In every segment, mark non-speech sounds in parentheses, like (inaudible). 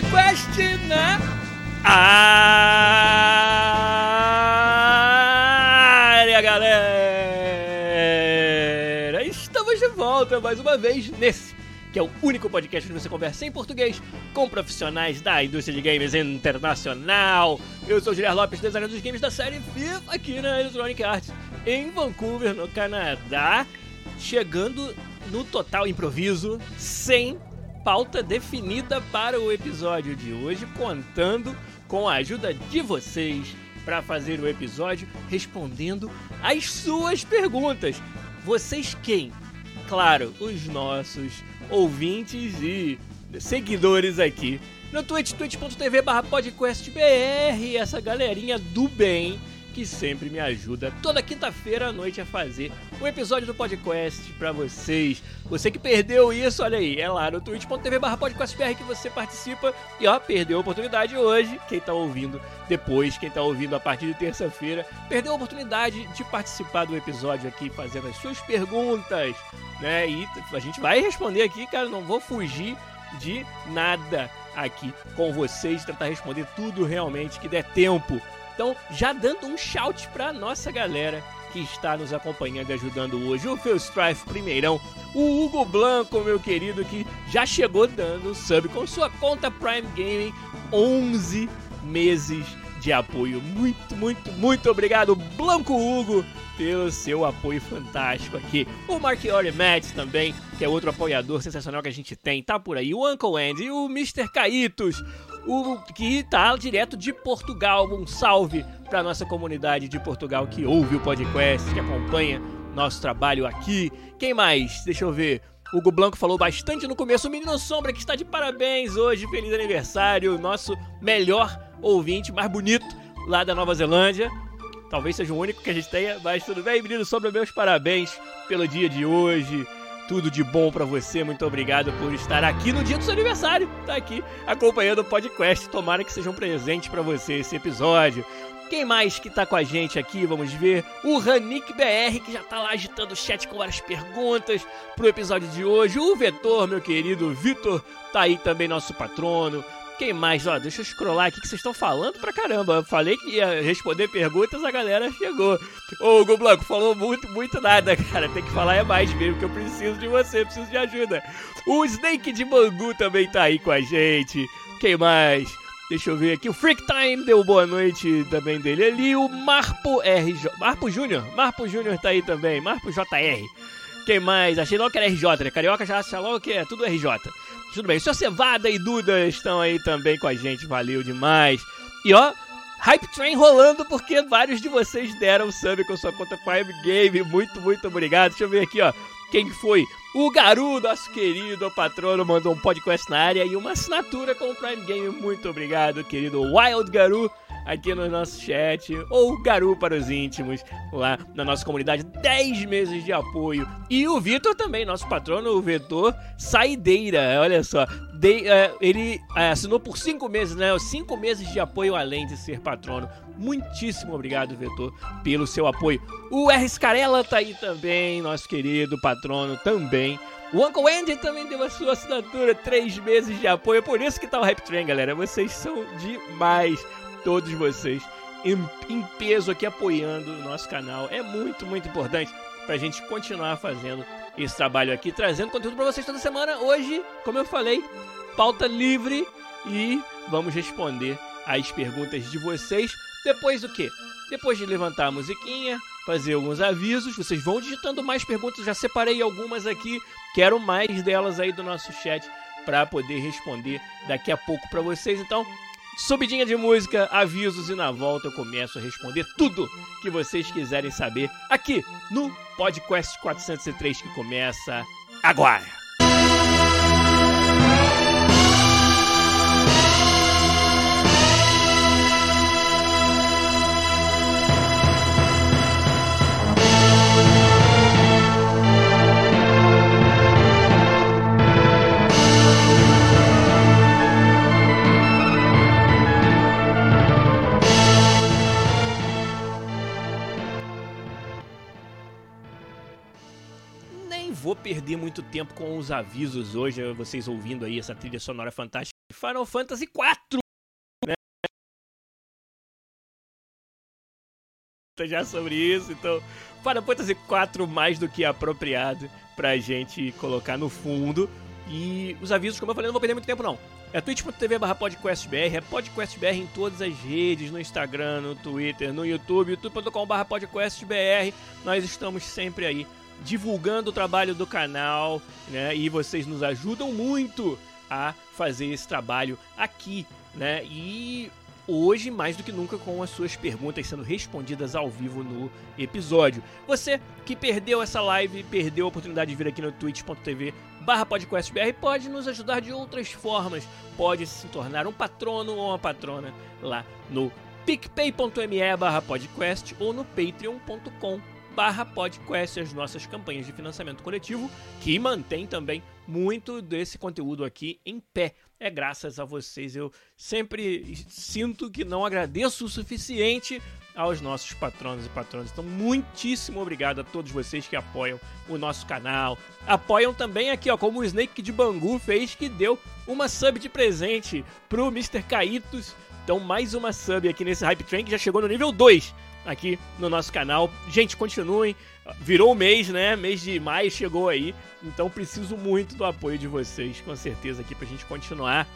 Podcast na área, galera! Estamos de volta mais uma vez nesse que é o único podcast onde você conversa em português com profissionais da indústria de games internacional. Eu sou o Guilherme Lopes, designer dos games da série FIFA aqui na Electronic Arts, em Vancouver, no Canadá, chegando no total improviso, sem pauta definida para o episódio de hoje, contando com a ajuda de vocês para fazer o episódio respondendo as suas perguntas. Vocês quem? Claro, os nossos ouvintes e seguidores aqui no Twitch, twitch.tv barra podcastbr, essa galerinha do bem que sempre me ajuda toda quinta-feira à noite a fazer um episódio do podcast para vocês. Você que perdeu isso, olha aí, é lá no twitch.tv barra podcastbr que você participa e ó, perdeu a oportunidade hoje. Quem tá ouvindo depois, quem tá ouvindo a partir de terça-feira, perdeu a oportunidade de participar do episódio aqui fazendo as suas perguntas, né? E a gente vai responder aqui, cara, não vou fugir de nada aqui com vocês, tentar responder tudo realmente que der tempo. Então, já dando um shout pra nossa galera que está nos acompanhando e ajudando hoje. O Phil Strife primeirão, o Hugo Blanco, meu querido, que já chegou dando sub com sua conta Prime Gaming, 11 meses de apoio. Muito, muito, muito obrigado, Blanco Hugo, pelo seu apoio fantástico aqui. O Marchiori Mads também, que é outro apoiador sensacional que a gente tem, tá por aí. O Uncle Andy, o Mr. Caitos, o que tá direto de Portugal. Um salve para nossa comunidade de Portugal que ouve o podcast, que acompanha nosso trabalho aqui. Quem mais? Deixa eu ver. O Hugo Blanco falou bastante no começo. O Menino Sombra que está de parabéns hoje. Feliz aniversário. Nosso melhor ouvinte, mais bonito lá da Nova Zelândia. Talvez seja o único que a gente tenha, mas tudo bem, Menino Sombra. Meus parabéns pelo dia de hoje tudo de bom para você. Muito obrigado por estar aqui no dia do seu aniversário. Tá aqui acompanhando o podcast. Tomara que seja um presente para você esse episódio. Quem mais que tá com a gente aqui? Vamos ver. O Ranik BR, que já tá lá agitando o chat com várias perguntas pro episódio de hoje. O Vetor, meu querido Vitor, tá aí também, nosso patrono. Quem mais? Ó, deixa eu scrollar aqui que vocês estão falando pra caramba. Eu falei que ia responder perguntas, a galera chegou. Ô, Hugo Blanco, falou muito, muito nada, (laughs) cara. Tem que falar é mais mesmo, que eu preciso de você, preciso de ajuda. O Snake de Bangu também tá aí com a gente. Quem mais? Deixa eu ver aqui. O Freak Time deu boa noite também dele ali. O Marpo RJ. Marpo Júnior. Marpo Júnior tá aí também. Marpo JR. Quem mais? Achei logo que era RJ, né? Carioca já acha logo que é tudo RJ. Tudo bem. Sua Cevada e Duda estão aí também com a gente. Valeu demais. E ó, Hype Train rolando porque vários de vocês deram sub com sua conta Prime Game. Muito, muito obrigado. Deixa eu ver aqui, ó. Quem foi? O Garu, nosso querido patrono, mandou um podcast na área e uma assinatura com o Prime Game. Muito obrigado, querido Wild Garu aqui no nosso chat, ou Garu para os íntimos, lá na nossa comunidade. 10 meses de apoio. E o Vitor também, nosso patrono, o Vetor Saideira, olha só. De, uh, ele uh, assinou por 5 meses, né? 5 meses de apoio além de ser patrono. Muitíssimo obrigado, Vetor, pelo seu apoio. O R. Scarella tá aí também, nosso querido patrono também. O Uncle Andy também deu a sua assinatura, três meses de apoio. É por isso que tá o Hype Train, galera. Vocês são demais todos vocês em, em peso aqui apoiando o nosso canal. É muito, muito importante para a gente continuar fazendo esse trabalho aqui, trazendo conteúdo para vocês toda semana. Hoje, como eu falei, pauta livre e vamos responder as perguntas de vocês. Depois do que? Depois de levantar a musiquinha, fazer alguns avisos, vocês vão digitando mais perguntas. Já separei algumas aqui, quero mais delas aí do nosso chat para poder responder daqui a pouco para vocês. Então, subidinha de música, avisos e na volta eu começo a responder tudo que vocês quiserem saber aqui no Podcast 403 que começa agora. Vou perder muito tempo com os avisos hoje, vocês ouvindo aí essa trilha sonora fantástica de Final Fantasy IV. Né? Já sobre isso, então Final Fantasy IV mais do que apropriado pra gente colocar no fundo. E os avisos, como eu falei, não vou perder muito tempo não. É twitch.tv barra podcastbr, é podcastbr em todas as redes, no Instagram, no Twitter, no YouTube, youtube.com barra podcastbr. Nós estamos sempre aí divulgando o trabalho do canal, né? E vocês nos ajudam muito a fazer esse trabalho aqui, né? E hoje, mais do que nunca, com as suas perguntas sendo respondidas ao vivo no episódio. Você que perdeu essa live, perdeu a oportunidade de vir aqui no twitch.tv barra podcastbr, pode nos ajudar de outras formas. Pode se tornar um patrono ou uma patrona lá no picpay.me barra podcast ou no patreon.com barra podcast, as nossas campanhas de financiamento coletivo, que mantém também muito desse conteúdo aqui em pé. É graças a vocês. Eu sempre sinto que não agradeço o suficiente aos nossos patronos e patronas. Então, muitíssimo obrigado a todos vocês que apoiam o nosso canal. Apoiam também aqui, ó, como o Snake de Bangu fez, que deu uma sub de presente pro Mr. Kaitos. Então, mais uma sub aqui nesse Hype Train que já chegou no nível 2 aqui no nosso canal. Gente, continuem. Virou o mês, né? Mês de maio chegou aí. Então preciso muito do apoio de vocês, com certeza, aqui pra gente continuar,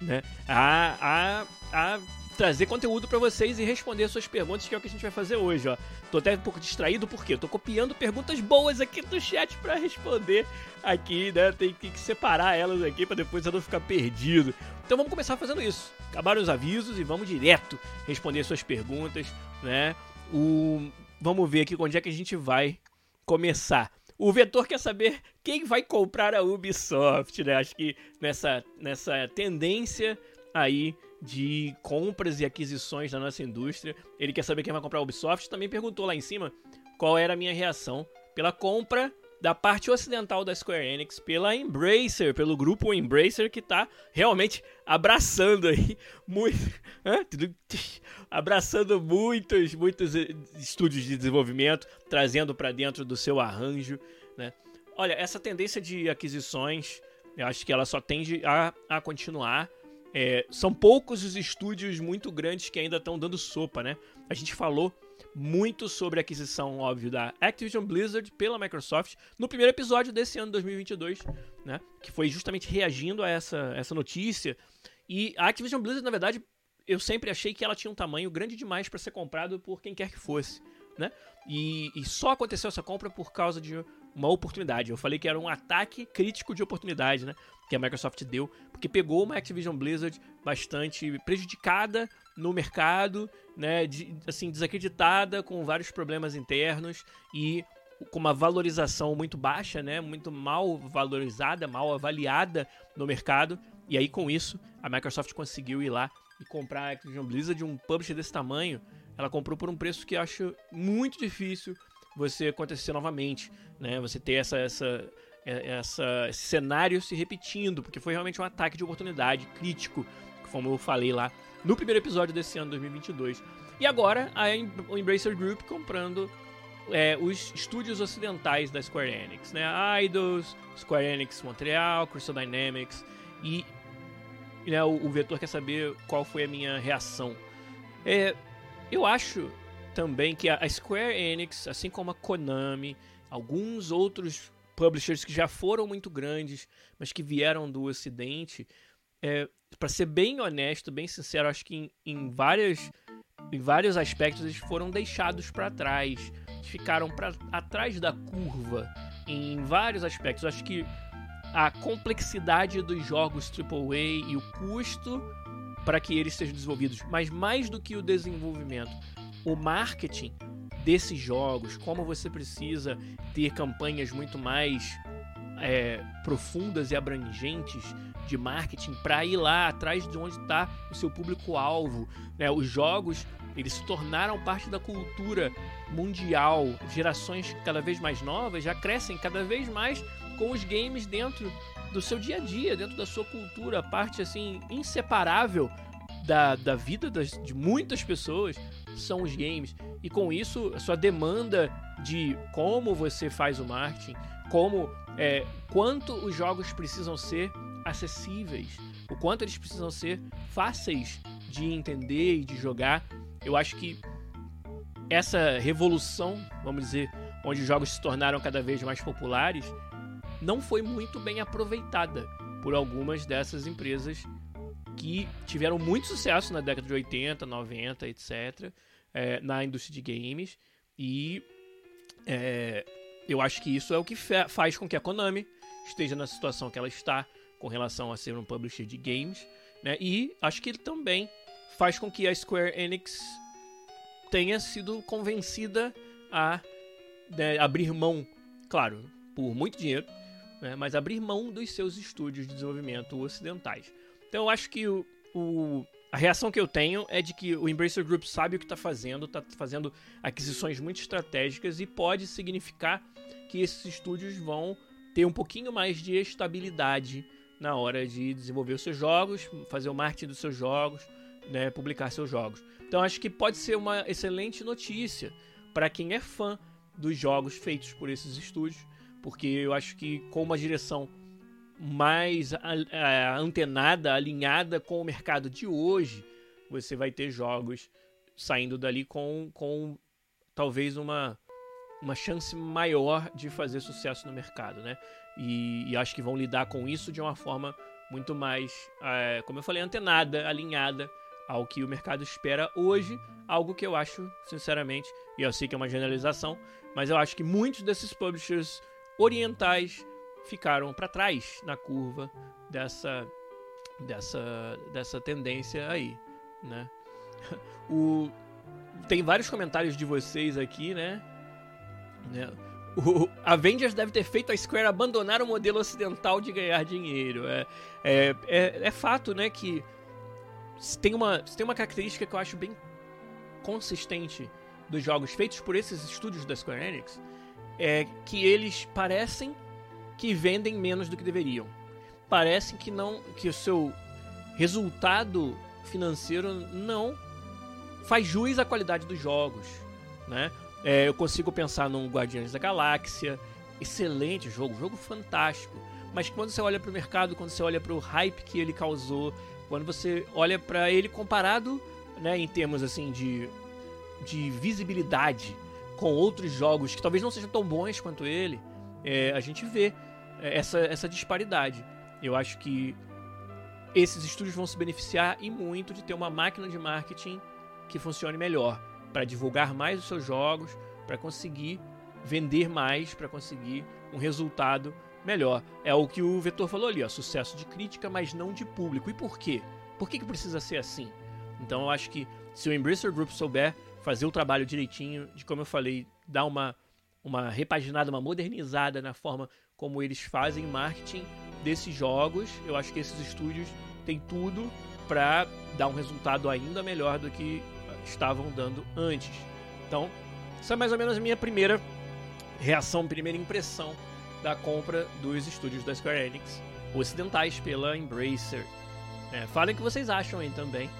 né? A, a, a trazer conteúdo para vocês e responder suas perguntas, que é o que a gente vai fazer hoje, ó. Tô até um pouco distraído porque tô copiando perguntas boas aqui do chat para responder aqui, né? Tem que separar elas aqui para depois eu não ficar perdido. Então vamos começar fazendo isso. Acabaram os avisos e vamos direto responder suas perguntas, né? O... Vamos ver aqui onde é que a gente vai começar. O Vetor quer saber quem vai comprar a Ubisoft, né? Acho que nessa, nessa tendência aí de compras e aquisições da nossa indústria, ele quer saber quem vai comprar a Ubisoft. Também perguntou lá em cima qual era a minha reação pela compra da parte ocidental da Square Enix pela Embracer, pelo grupo Embracer que tá realmente abraçando aí (laughs) muito, (laughs) abraçando muitos, muitos estúdios de desenvolvimento, trazendo para dentro do seu arranjo, né? Olha, essa tendência de aquisições, eu acho que ela só tende a, a continuar. É, são poucos os estúdios muito grandes que ainda estão dando sopa, né? A gente falou muito sobre a aquisição, óbvio, da Activision Blizzard pela Microsoft no primeiro episódio desse ano 2022, né? Que foi justamente reagindo a essa, essa notícia. E a Activision Blizzard, na verdade, eu sempre achei que ela tinha um tamanho grande demais para ser comprado por quem quer que fosse, né? E, e só aconteceu essa compra por causa de uma oportunidade. Eu falei que era um ataque crítico de oportunidade, né? Que a Microsoft deu, porque pegou uma Activision Blizzard bastante prejudicada no mercado, né? De, assim, desacreditada, com vários problemas internos e com uma valorização muito baixa, né? Muito mal valorizada, mal avaliada no mercado. E aí, com isso, a Microsoft conseguiu ir lá e comprar a Activision Blizzard, um publisher desse tamanho. Ela comprou por um preço que eu acho muito difícil você acontecer novamente, né? Você ter essa, essa, essa, esse cenário se repetindo, porque foi realmente um ataque de oportunidade crítico, como eu falei lá no primeiro episódio desse ano 2022. E agora a Embracer Group comprando é, os estúdios ocidentais da Square Enix, né? Idols, Square Enix Montreal, Crystal Dynamics e né, o, o Vetor quer saber qual foi a minha reação. É, eu acho também que a Square Enix, assim como a Konami, alguns outros publishers que já foram muito grandes, mas que vieram do Ocidente, é, para ser bem honesto, bem sincero, acho que em, em, várias, em vários aspectos eles foram deixados para trás, ficaram para atrás da curva em vários aspectos. Acho que a complexidade dos jogos AAA e o custo para que eles sejam desenvolvidos. Mas mais do que o desenvolvimento, o marketing desses jogos, como você precisa ter campanhas muito mais é, profundas e abrangentes de marketing para ir lá atrás de onde está o seu público-alvo. Né? Os jogos eles se tornaram parte da cultura mundial. Gerações cada vez mais novas já crescem cada vez mais com os games dentro do seu dia a dia, dentro da sua cultura, parte assim inseparável da, da vida das, de muitas pessoas são os games. E com isso, a sua demanda de como você faz o marketing, como é, quanto os jogos precisam ser acessíveis, o quanto eles precisam ser fáceis de entender e de jogar. Eu acho que essa revolução, vamos dizer, onde os jogos se tornaram cada vez mais populares, não foi muito bem aproveitada por algumas dessas empresas que tiveram muito sucesso na década de 80, 90, etc., é, na indústria de games. E é, eu acho que isso é o que faz com que a Konami esteja na situação que ela está com relação a ser um publisher de games. Né? E acho que ele também faz com que a Square Enix tenha sido convencida a né, abrir mão, claro, por muito dinheiro, né, mas abrir mão dos seus estúdios de desenvolvimento ocidentais. Então eu acho que o, o, a reação que eu tenho é de que o Embracer Group sabe o que está fazendo, está fazendo aquisições muito estratégicas e pode significar que esses estúdios vão ter um pouquinho mais de estabilidade na hora de desenvolver os seus jogos, fazer o marketing dos seus jogos, né, publicar seus jogos. Então acho que pode ser uma excelente notícia para quem é fã dos jogos feitos por esses estúdios, porque eu acho que com uma direção mais antenada, alinhada com o mercado de hoje, você vai ter jogos saindo dali com, com talvez uma, uma chance maior de fazer sucesso no mercado, né? E, e acho que vão lidar com isso de uma forma muito mais, é, como eu falei, antenada, alinhada ao que o mercado espera hoje, algo que eu acho, sinceramente, e eu sei que é uma generalização, mas eu acho que muitos desses publishers orientais ficaram para trás na curva dessa dessa dessa tendência aí, né? (laughs) O tem vários comentários de vocês aqui, né? né? O Avengers deve ter feito a Square abandonar o modelo ocidental de ganhar dinheiro. É, é, é, é fato, né, que tem uma, tem uma característica que eu acho bem consistente dos jogos feitos por esses estúdios da Square Enix, é que eles parecem que vendem menos do que deveriam. Parece que não que o seu resultado financeiro não faz jus à qualidade dos jogos, né? É, eu consigo pensar num Guardiões da Galáxia, excelente jogo, jogo fantástico. Mas quando você olha para o mercado, quando você olha para o hype que ele causou, quando você olha para ele comparado, né, em termos assim de, de visibilidade com outros jogos que talvez não sejam tão bons quanto ele, é, a gente vê é, essa, essa disparidade. Eu acho que esses estúdios vão se beneficiar e muito de ter uma máquina de marketing que funcione melhor para divulgar mais os seus jogos, para conseguir vender mais, para conseguir um resultado melhor. É o que o Vetor falou ali, ó, sucesso de crítica, mas não de público. E por quê? Por que, que precisa ser assim? Então eu acho que se o Embracer Group souber fazer o trabalho direitinho, de como eu falei, dar uma, uma repaginada, uma modernizada na forma como eles fazem marketing desses jogos. Eu acho que esses estúdios têm tudo para dar um resultado ainda melhor do que estavam dando antes. Então, essa é mais ou menos a minha primeira reação, primeira impressão da compra dos estúdios da Square Enix ocidentais pela Embracer. É, falem o que vocês acham aí também,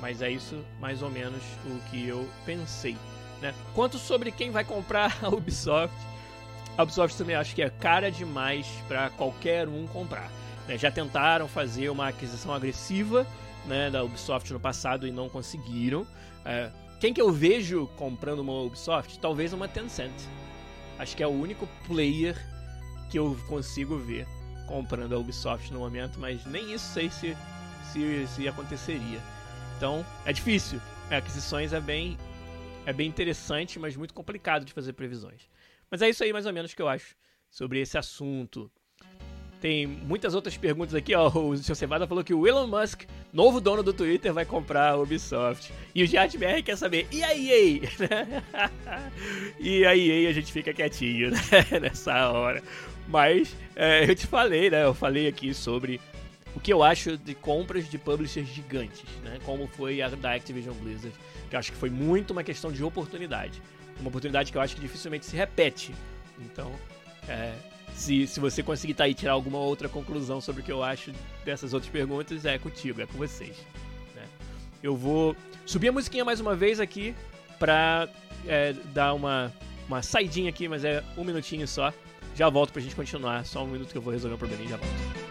mas é isso mais ou menos o que eu pensei. Né? Quanto sobre quem vai comprar a Ubisoft, a Ubisoft também acho que é cara demais para qualquer um comprar. Né? Já tentaram fazer uma aquisição agressiva né, da Ubisoft no passado e não conseguiram. É, quem que eu vejo comprando uma Ubisoft? Talvez uma Tencent. Acho que é o único player que eu consigo ver comprando a Ubisoft no momento, mas nem isso sei se, se, se aconteceria. Então, é difícil. É, aquisições é bem, é bem interessante, mas muito complicado de fazer previsões. Mas é isso aí mais ou menos que eu acho sobre esse assunto. Tem muitas outras perguntas aqui, ó. O seu Cevada falou que o Elon Musk, novo dono do Twitter, vai comprar a Ubisoft. E o GiatBR quer saber, e a EA? e a (laughs) EA a gente fica quietinho né? (laughs) nessa hora. Mas é, eu te falei, né? Eu falei aqui sobre o que eu acho de compras de publishers gigantes, né? Como foi a da Activision Blizzard, que eu acho que foi muito uma questão de oportunidade. Uma oportunidade que eu acho que dificilmente se repete. Então, é, se, se você conseguir tá aí tirar alguma outra conclusão sobre o que eu acho dessas outras perguntas, é contigo, é com vocês. Né? Eu vou subir a musiquinha mais uma vez aqui pra é, dar uma, uma saidinha aqui, mas é um minutinho só. Já volto pra gente continuar, só um minuto que eu vou resolver um probleminha e já volto.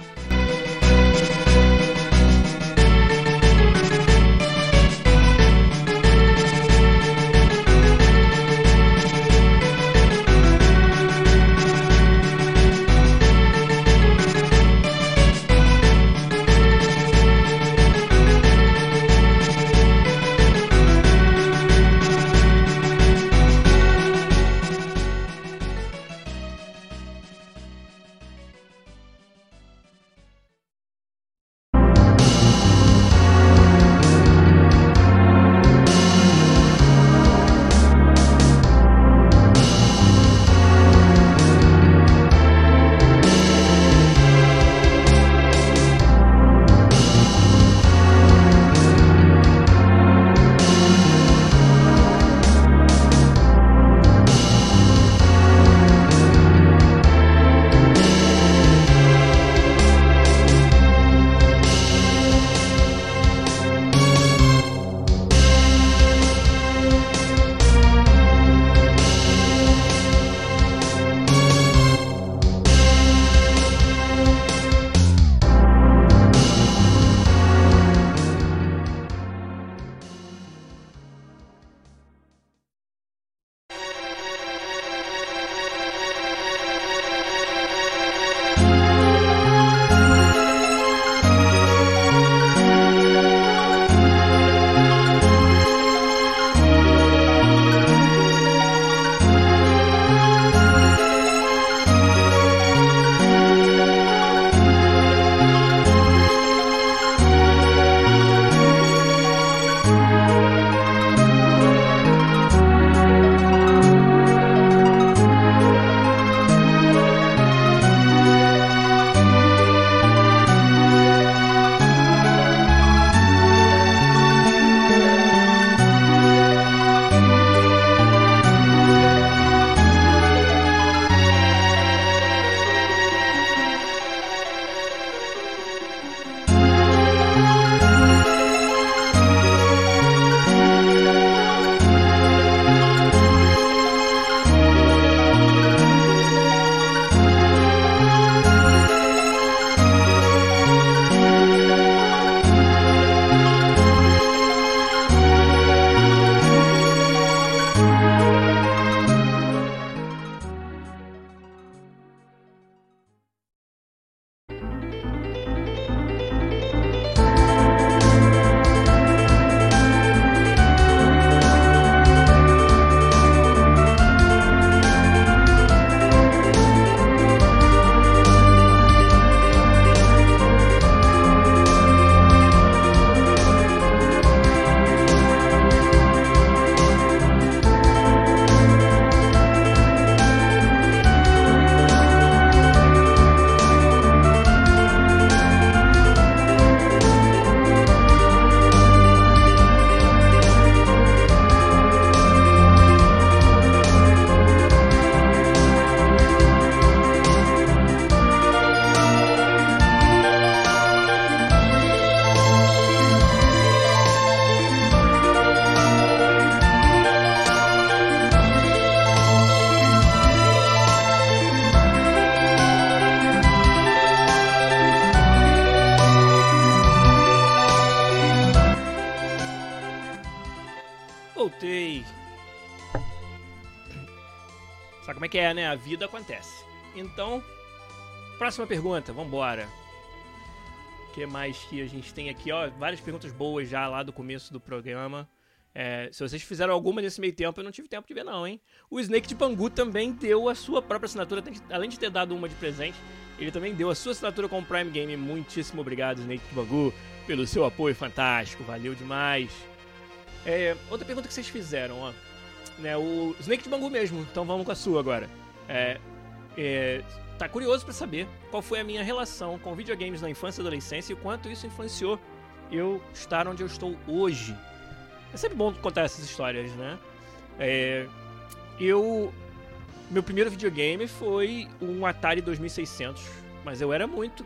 É que é, né? A vida acontece. Então, próxima pergunta, vambora. O que mais que a gente tem aqui? Ó, várias perguntas boas já lá do começo do programa. É, se vocês fizeram alguma nesse meio tempo, eu não tive tempo de ver, não, hein? O Snake de Bangu também deu a sua própria assinatura, além de ter dado uma de presente, ele também deu a sua assinatura com o Prime Game. Muitíssimo obrigado, Snake de Bangu, pelo seu apoio fantástico, valeu demais. É, outra pergunta que vocês fizeram, ó. Né, o Snake de Bangu mesmo, então vamos com a sua agora. É, é, tá curioso para saber qual foi a minha relação com videogames na infância e adolescência e quanto isso influenciou eu estar onde eu estou hoje. É sempre bom contar essas histórias, né? É, eu. Meu primeiro videogame foi um Atari 2600, mas eu era muito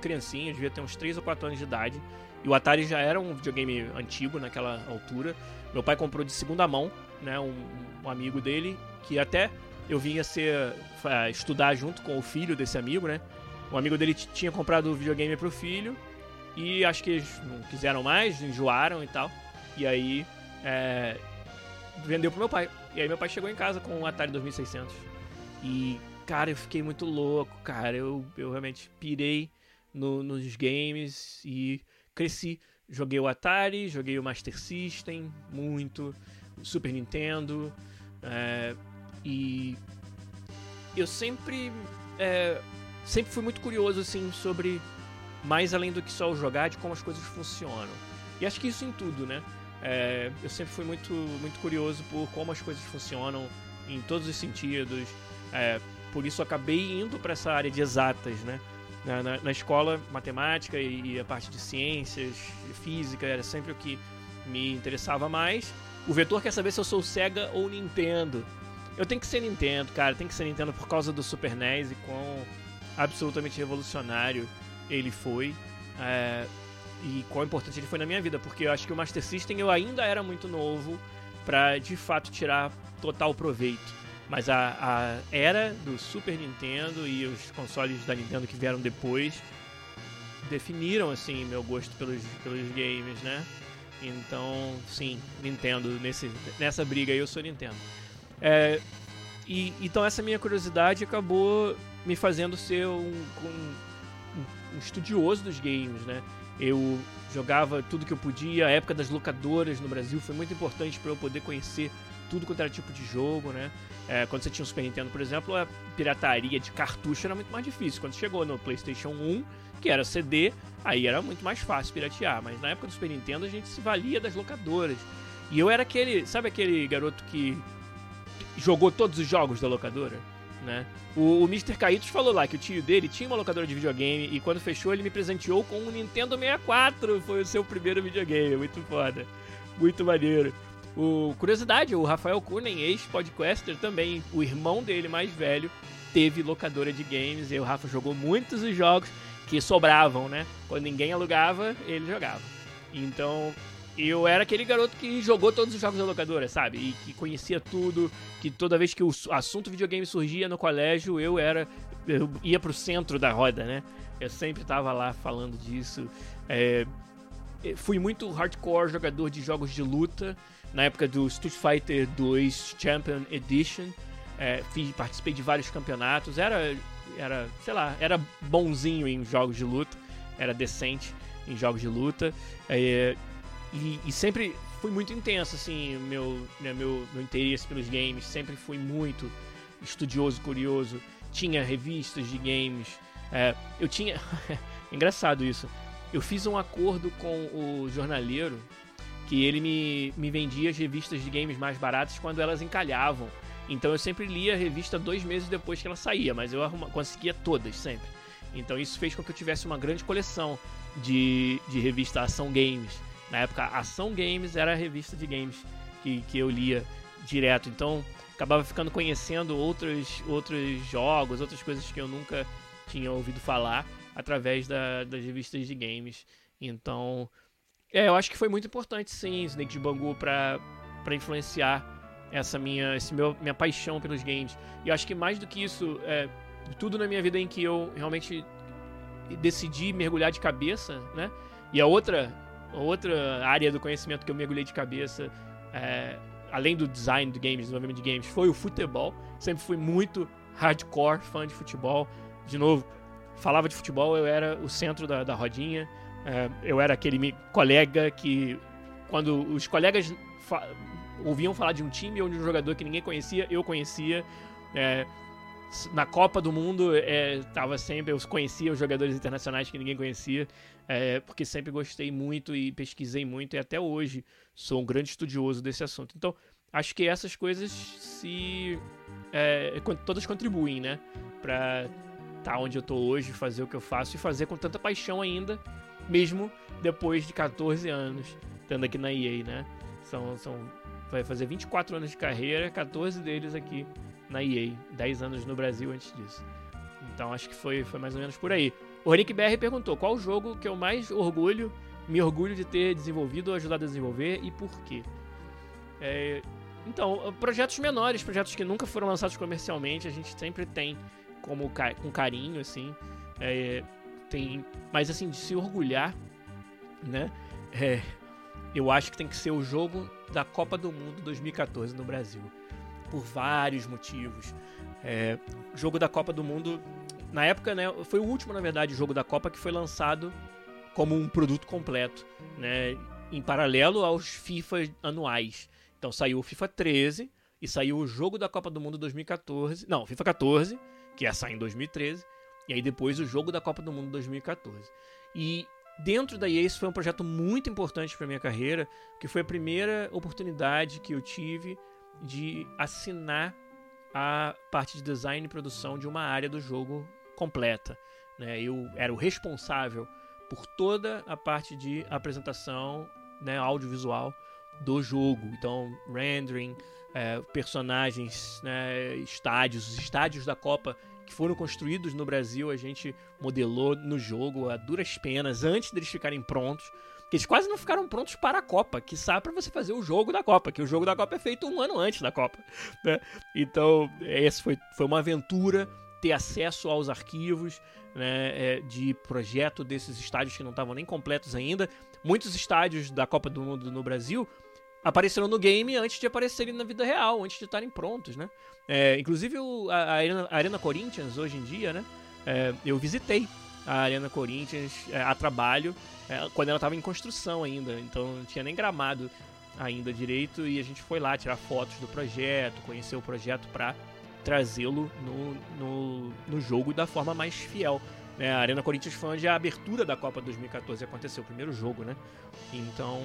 criancinha, devia ter uns 3 ou 4 anos de idade. E o Atari já era um videogame antigo naquela altura. Meu pai comprou de segunda mão, né? Um, um amigo dele, que até eu vinha ser estudar junto com o filho desse amigo, né? O amigo dele tinha comprado o videogame pro filho e acho que eles não quiseram mais, enjoaram e tal. E aí é, vendeu pro meu pai. E aí meu pai chegou em casa com um Atari 2600. E, cara, eu fiquei muito louco, cara. Eu, eu realmente pirei no, nos games e cresci. Joguei o Atari, joguei o Master System, muito. Super Nintendo. É, e eu sempre. É, sempre fui muito curioso, assim, sobre mais além do que só jogar, de como as coisas funcionam. E acho que isso em tudo, né? É, eu sempre fui muito, muito curioso por como as coisas funcionam em todos os sentidos. É, por isso acabei indo para essa área de exatas, né? Na, na, na escola, matemática e, e, a parte de ciências, física, era sempre o que me interessava mais. O vetor quer saber se eu sou Sega ou Nintendo. Eu tenho que ser Nintendo, cara. Tem que ser Nintendo por causa do Super NES e quão absolutamente revolucionário ele foi. É, e quão importante ele foi na minha vida, porque eu acho que o Master System eu ainda era muito novo para de fato tirar total proveito. Mas a, a, era do Super Nintendo e os consoles da Nintendo que vieram depois definiram assim meu gosto pelos, pelos games, né? Então, sim, Nintendo nesse, nessa briga aí eu sou Nintendo. É, e então essa minha curiosidade acabou me fazendo ser um, um, um estudioso dos games, né? Eu jogava tudo que eu podia. A época das locadoras no Brasil foi muito importante para eu poder conhecer tudo quanto era tipo de jogo, né? É, quando você tinha o Super Nintendo, por exemplo, a pirataria de cartucho era muito mais difícil. Quando chegou no PlayStation 1, que era CD, aí era muito mais fácil piratear. Mas na época do Super Nintendo a gente se valia das locadoras. E eu era aquele, sabe aquele garoto que jogou todos os jogos da locadora? né? O, o Mr. Kaitos falou lá que o tio dele tinha uma locadora de videogame e quando fechou ele me presenteou com um Nintendo 64. Foi o seu primeiro videogame, muito foda. Muito maneiro. O, curiosidade, o Rafael Kunen, ex-podcaster também, o irmão dele mais velho, teve locadora de games e o Rafa jogou muitos dos jogos que sobravam, né? Quando ninguém alugava, ele jogava. Então, eu era aquele garoto que jogou todos os jogos da locadora, sabe? E que conhecia tudo, que toda vez que o assunto videogame surgia no colégio, eu era. Eu ia pro centro da roda, né? Eu sempre tava lá falando disso. É, fui muito hardcore jogador de jogos de luta. Na época do Street Fighter 2 Champion Edition. É, fiz, participei de vários campeonatos. Era, era, sei lá, era bonzinho em jogos de luta. Era decente em jogos de luta. É, e, e, sempre fui muito intenso, assim, meu, né, meu, meu interesse pelos games. Sempre fui muito estudioso, curioso. Tinha revistas de games. É, eu tinha. (laughs) Engraçado isso. Eu fiz um acordo com o jornaleiro que ele me, me vendia as revistas de games mais baratas quando elas encalhavam. Então eu sempre lia a revista dois meses depois que ela saía, mas eu arruma, conseguia todas sempre. Então isso fez com que eu tivesse uma grande coleção de, de revista Ação Games. Na época, Ação Games era a revista de games que, que eu lia direto. Então, acabava ficando conhecendo outros, outros jogos, outras coisas que eu nunca tinha ouvido falar através da, das revistas de games. Então, é, eu acho que foi muito importante, sim, Snake de Bangu para influenciar essa minha, esse meu, minha paixão pelos games. E eu acho que mais do que isso, é, tudo na minha vida em que eu realmente decidi mergulhar de cabeça, né? E a outra outra área do conhecimento que eu mergulhei de cabeça, é, além do design do games, desenvolvimento de games, foi o futebol. Sempre fui muito hardcore fã de futebol. De novo, falava de futebol, eu era o centro da, da rodinha. É, eu era aquele colega que, quando os colegas ouviam falar de um time ou de um jogador que ninguém conhecia, eu conhecia. É, na Copa do Mundo, é, tava sempre, eu conhecia os jogadores internacionais que ninguém conhecia, é, porque sempre gostei muito e pesquisei muito, e até hoje sou um grande estudioso desse assunto. Então, acho que essas coisas se. É, todas contribuem, né? Pra estar tá onde eu tô hoje, fazer o que eu faço e fazer com tanta paixão ainda, mesmo depois de 14 anos estando aqui na EA, né? São, são, vai fazer 24 anos de carreira, 14 deles aqui na EA, 10 anos no Brasil antes disso. Então acho que foi, foi mais ou menos por aí. O Rick BR perguntou qual o jogo que eu mais orgulho, me orgulho de ter desenvolvido ou ajudado a desenvolver e por quê. É, então, projetos menores, projetos que nunca foram lançados comercialmente, a gente sempre tem como com carinho, assim. É, tem, mas assim, de se orgulhar, né? É, eu acho que tem que ser o jogo da Copa do Mundo 2014 no Brasil por vários motivos. É, jogo da Copa do Mundo, na época, né, foi o último, na verdade, jogo da Copa que foi lançado como um produto completo, né, em paralelo aos FIFA anuais. Então saiu o FIFA 13 e saiu o jogo da Copa do Mundo 2014, não, FIFA 14, que ia sair em 2013, e aí depois o jogo da Copa do Mundo 2014. E dentro da isso foi um projeto muito importante para minha carreira, que foi a primeira oportunidade que eu tive de assinar a parte de design e produção de uma área do jogo completa. Né? Eu era o responsável por toda a parte de apresentação né, audiovisual do jogo. Então, rendering, é, personagens, né, estádios, os estádios da Copa que foram construídos no Brasil, a gente modelou no jogo a duras penas antes deles ficarem prontos que eles quase não ficaram prontos para a Copa, que sabe para você fazer o jogo da Copa, que o jogo da Copa é feito um ano antes da Copa. Né? Então, essa foi, foi uma aventura ter acesso aos arquivos né, é, de projeto desses estádios que não estavam nem completos ainda. Muitos estádios da Copa do Mundo no Brasil apareceram no game antes de aparecerem na vida real, antes de estarem prontos, né? É, inclusive o, a, a, Arena, a, Arena, Corinthians hoje em dia, né? É, eu visitei a Arena Corinthians é, a trabalho é, quando ela estava em construção ainda, então não tinha nem gramado ainda direito e a gente foi lá tirar fotos do projeto, conhecer o projeto para trazê-lo no, no, no jogo da forma mais fiel. É, a Arena Corinthians foi onde a abertura da Copa 2014 aconteceu, o primeiro jogo, né? Então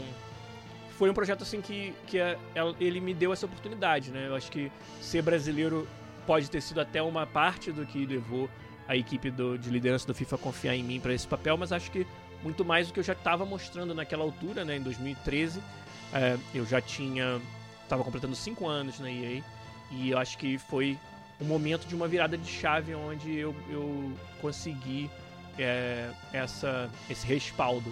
foi um projeto assim que, que a, ele me deu essa oportunidade, né? Eu acho que ser brasileiro pode ter sido até uma parte do que levou a equipe do, de liderança do FIFA a confiar em mim para esse papel, mas acho que muito mais do que eu já estava mostrando naquela altura, né, em 2013. É, eu já tinha. estava completando 5 anos na EA e eu acho que foi um momento de uma virada de chave onde eu, eu consegui é, essa, esse respaldo.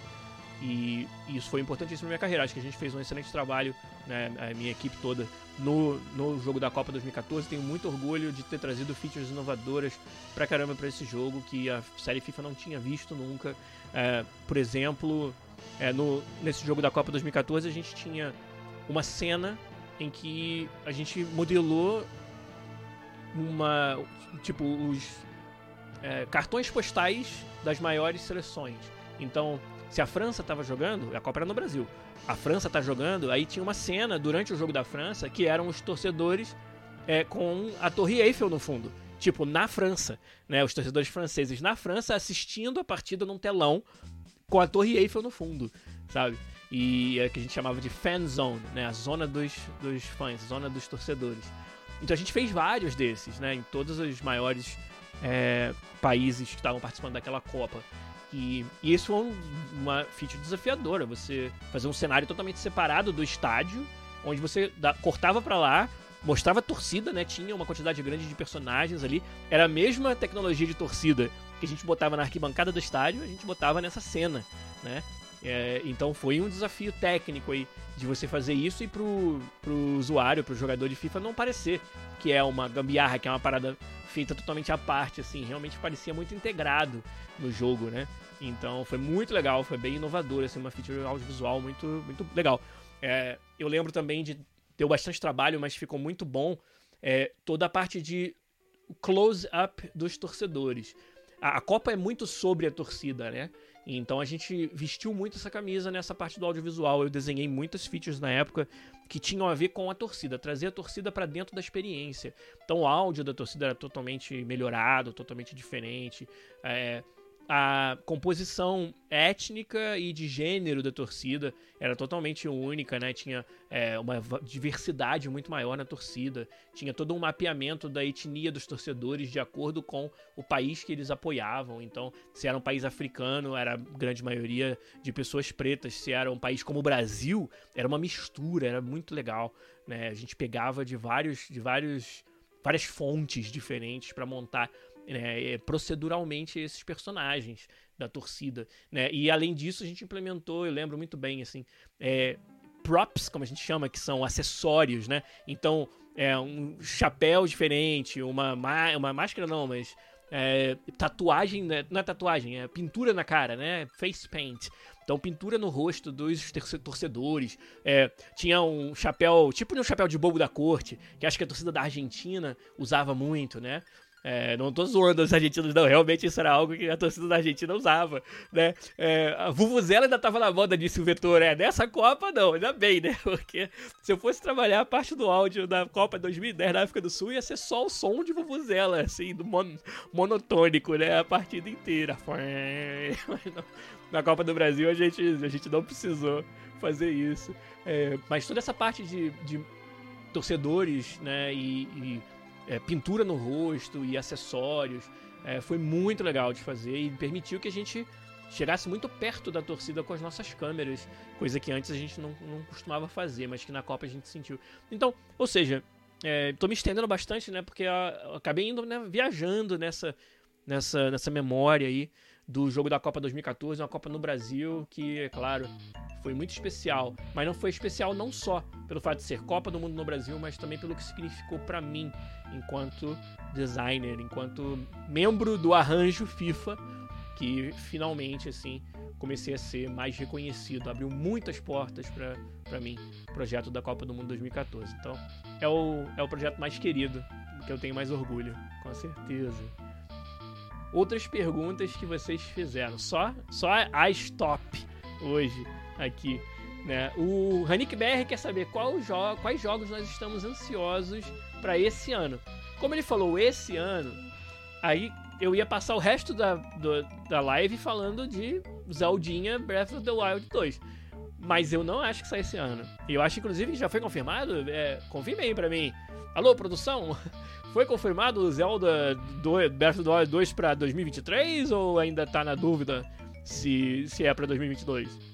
E, isso foi importantíssimo na minha carreira. Acho que a gente fez um excelente trabalho, né, a minha equipe toda, no, no jogo da Copa 2014. Tenho muito orgulho de ter trazido features inovadoras pra caramba para esse jogo que a série FIFA não tinha visto nunca. É, por exemplo, é, no, nesse jogo da Copa 2014 a gente tinha uma cena em que a gente modelou uma tipo os é, cartões postais das maiores seleções. Então, se a França estava jogando, a Copa era no Brasil. A França tá jogando, aí tinha uma cena durante o jogo da França que eram os torcedores é, com a Torre Eiffel no fundo tipo, na França, né? Os torcedores franceses na França assistindo a partida num telão com a Torre Eiffel no fundo, sabe? E é que a gente chamava de fan zone, né? A zona dos, dos fãs, zona dos torcedores. Então a gente fez vários desses, né? Em todos os maiores é, países que estavam participando daquela Copa. E, e isso um, uma feature desafiadora, você fazer um cenário totalmente separado do estádio, onde você da, cortava para lá, mostrava torcida, né? Tinha uma quantidade grande de personagens ali. Era a mesma tecnologia de torcida que a gente botava na arquibancada do estádio, a gente botava nessa cena, né? É, então foi um desafio técnico aí de você fazer isso e pro, pro usuário, pro jogador de FIFA não parecer que é uma gambiarra, que é uma parada feita totalmente à parte, assim, realmente parecia muito integrado no jogo, né? Então foi muito legal, foi bem inovador, assim, uma feature audiovisual muito, muito legal. É, eu lembro também de deu bastante trabalho, mas ficou muito bom. É, toda a parte de close-up dos torcedores. A, a, Copa é muito sobre a torcida, né? Então a gente vestiu muito essa camisa nessa parte do audiovisual. Eu desenhei muitas features na época que tinham a ver com a torcida, trazer a torcida para dentro da experiência. Então o áudio da torcida era totalmente melhorado, totalmente diferente. É, a composição étnica e de gênero da torcida era totalmente única, né? Tinha é, uma diversidade muito maior na torcida, tinha todo um mapeamento da etnia dos torcedores de acordo com o país que eles apoiavam. Então, se era um país africano, era grande maioria de pessoas pretas. Se era um país como o Brasil, era uma mistura, era muito legal, né? A gente pegava de vários, de vários várias fontes diferentes para montar né, proceduralmente esses personagens da torcida, né? E além disso a gente implementou, eu lembro muito bem assim, é, props, como a gente chama, que são acessórios, né? Então é um chapéu diferente, uma uma máscara não, mas é, tatuagem, né? não é tatuagem, é pintura na cara, né? Face paint. Então, pintura no rosto dos torcedores. É, tinha um chapéu, tipo um chapéu de bobo da corte, que acho que a torcida da Argentina usava muito, né? É, não tô zoando os argentinos, não. Realmente isso era algo que a torcida da Argentina usava, né? É, a Vuvuzela ainda tava na moda, disse o Vetor. É, nessa Copa não, ainda bem, né? (laughs) Porque se eu fosse trabalhar a parte do áudio da Copa 2010 na África do Sul, ia ser só o som de Vuvuzela, assim, do mon monotônico, né? A partida inteira. (laughs) Na Copa do Brasil a gente, a gente não precisou fazer isso. É, mas toda essa parte de, de torcedores, né? e, e é, pintura no rosto e acessórios. É, foi muito legal de fazer e permitiu que a gente chegasse muito perto da torcida com as nossas câmeras, coisa que antes a gente não, não costumava fazer, mas que na Copa a gente sentiu. Então, ou seja, é, tô me estendendo bastante, né? Porque eu acabei indo né, viajando nessa, nessa, nessa memória aí do jogo da Copa 2014, uma Copa no Brasil, que, é claro, foi muito especial. Mas não foi especial não só pelo fato de ser Copa do Mundo no Brasil, mas também pelo que significou para mim enquanto designer, enquanto membro do arranjo FIFA, que finalmente assim comecei a ser mais reconhecido, abriu muitas portas para mim, o projeto da Copa do Mundo 2014. Então, é o, é o projeto mais querido, que eu tenho mais orgulho, com certeza. Outras perguntas que vocês fizeram, só só as top hoje aqui. Né? O Hanik BR quer saber qual jo quais jogos nós estamos ansiosos para esse ano. Como ele falou esse ano, aí eu ia passar o resto da, do, da live falando de Zeldinha Breath of the Wild 2. Mas eu não acho que sai esse ano. Eu acho, inclusive, que já foi confirmado. É, confirme aí pra mim. Alô, produção? (laughs) Foi confirmado o Zelda do, Breath of the Wild 2 pra 2023? Ou ainda tá na dúvida se, se é pra 2022?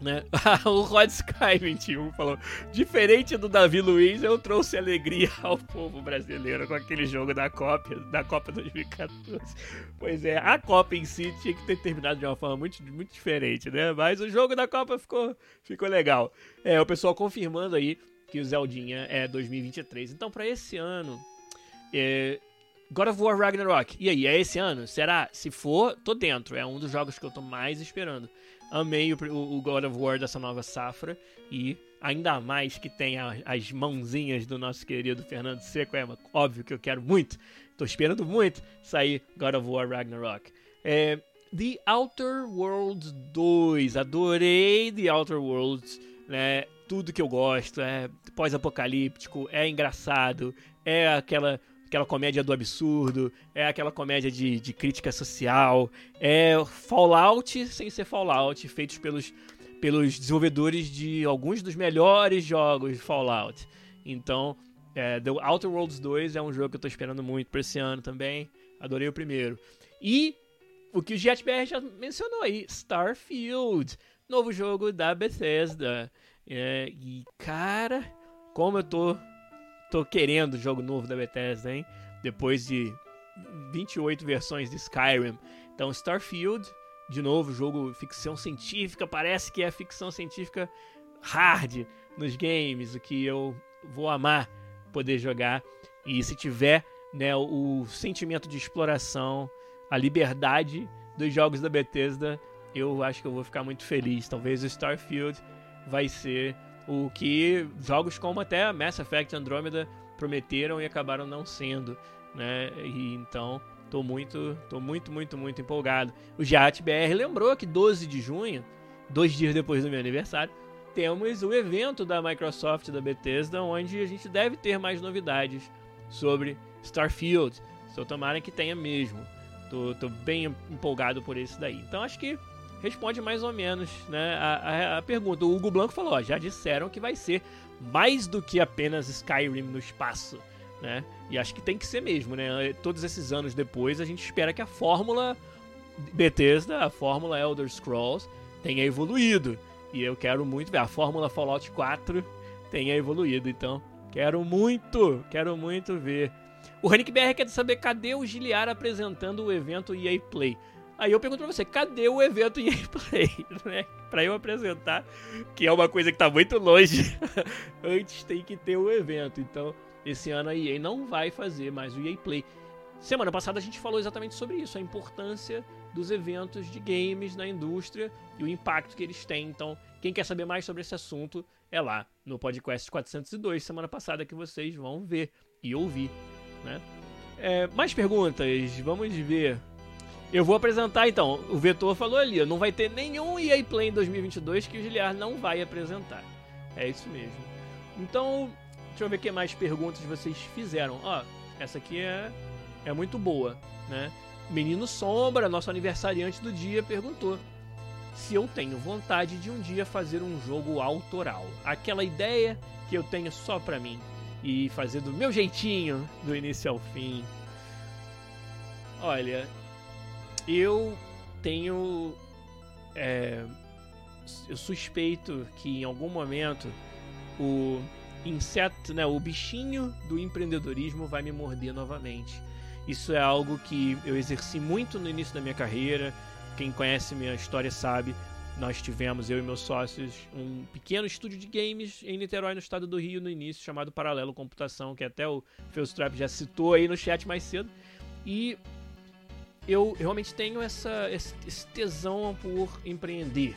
Né? (laughs) o Rod Sky 21 falou: diferente do Davi Luiz, eu trouxe alegria (laughs) ao povo brasileiro com aquele jogo da Copa, da Copa 2014. Pois é, a Copa em si tinha que ter terminado de uma forma muito, muito diferente, né? Mas o jogo da Copa ficou, ficou legal. É, o pessoal confirmando aí que o Zeldinha é 2023. Então, para esse ano, é, God of War Ragnarok. E aí, é esse ano? Será? Se for, tô dentro. É um dos jogos que eu tô mais esperando amei o, o, God of War dessa nova safra e ainda mais que tem as mãozinhas do nosso querido Fernando Seco, é óbvio que eu quero muito, tô esperando muito sair God of War Ragnarok. É, The Outer Worlds 2, adorei The Outer Worlds, né? Tudo que eu gosto, é pós-apocalíptico, é engraçado, é aquela aquela comédia do absurdo, é aquela comédia de, de crítica social, é Fallout sem ser Fallout, feitos pelos, pelos desenvolvedores de alguns dos melhores jogos de Fallout. Então, é, The Outer Worlds 2 é um jogo que eu tô esperando muito pra esse ano também. Adorei o primeiro. E o que o JetBR já mencionou aí, Starfield, novo jogo da Bethesda. É, e cara, como eu tô tô querendo jogo novo da Bethesda, hein? Depois de 28 versões de Skyrim. Então, Starfield, de novo, jogo ficção científica, parece que é ficção científica hard nos games, o que eu vou amar poder jogar. E se tiver né, o sentimento de exploração, a liberdade dos jogos da Bethesda, eu acho que eu vou ficar muito feliz. Talvez o Starfield vai ser o que jogos como até Mass Effect Andromeda prometeram e acabaram não sendo, né? E então Tô muito, tô muito, muito, muito empolgado. O Jat BR lembrou que 12 de junho, dois dias depois do meu aniversário, temos o evento da Microsoft da Bethesda, onde a gente deve ter mais novidades sobre Starfield. Então tomara que tenha mesmo. Tô, tô bem empolgado por isso daí. Então acho que responde mais ou menos né, a, a, a pergunta. O Hugo Blanco falou: ó, já disseram que vai ser mais do que apenas Skyrim no espaço. Né? E acho que tem que ser mesmo, né? Todos esses anos depois, a gente espera que a fórmula Bethesda, a fórmula Elder Scrolls, tenha evoluído. E eu quero muito ver a fórmula Fallout 4 tenha evoluído. Então, quero muito, quero muito ver. O Ranick BR quer saber cadê o Giliar apresentando o evento EA Play. Aí eu pergunto pra você, cadê o evento EA Play? (laughs) Né? Pra eu apresentar, que é uma coisa que tá muito longe, (laughs) antes tem que ter o evento. Então, esse ano a EA não vai fazer mais o EA Play. Semana passada a gente falou exatamente sobre isso, a importância dos eventos de games na indústria e o impacto que eles têm. Então, quem quer saber mais sobre esse assunto é lá no podcast 402, semana passada, que vocês vão ver e ouvir. Né? É, mais perguntas, vamos ver. Eu vou apresentar então. O Vetor falou ali, não vai ter nenhum EA Play em 2022 que o Giliar não vai apresentar. É isso mesmo. Então, deixa eu ver que mais perguntas vocês fizeram. Ó, essa aqui é, é muito boa, né? Menino Sombra, nosso aniversariante do dia, perguntou se eu tenho vontade de um dia fazer um jogo autoral. Aquela ideia que eu tenho só pra mim e fazer do meu jeitinho, do início ao fim. Olha, eu tenho. É, eu suspeito que em algum momento o inseto, né, o bichinho do empreendedorismo vai me morder novamente. Isso é algo que eu exerci muito no início da minha carreira. Quem conhece minha história sabe. Nós tivemos, eu e meus sócios, um pequeno estúdio de games em Niterói, no estado do Rio, no início, chamado Paralelo Computação, que até o Felstrap já citou aí no chat mais cedo. E eu realmente tenho essa, esse tesão por empreender.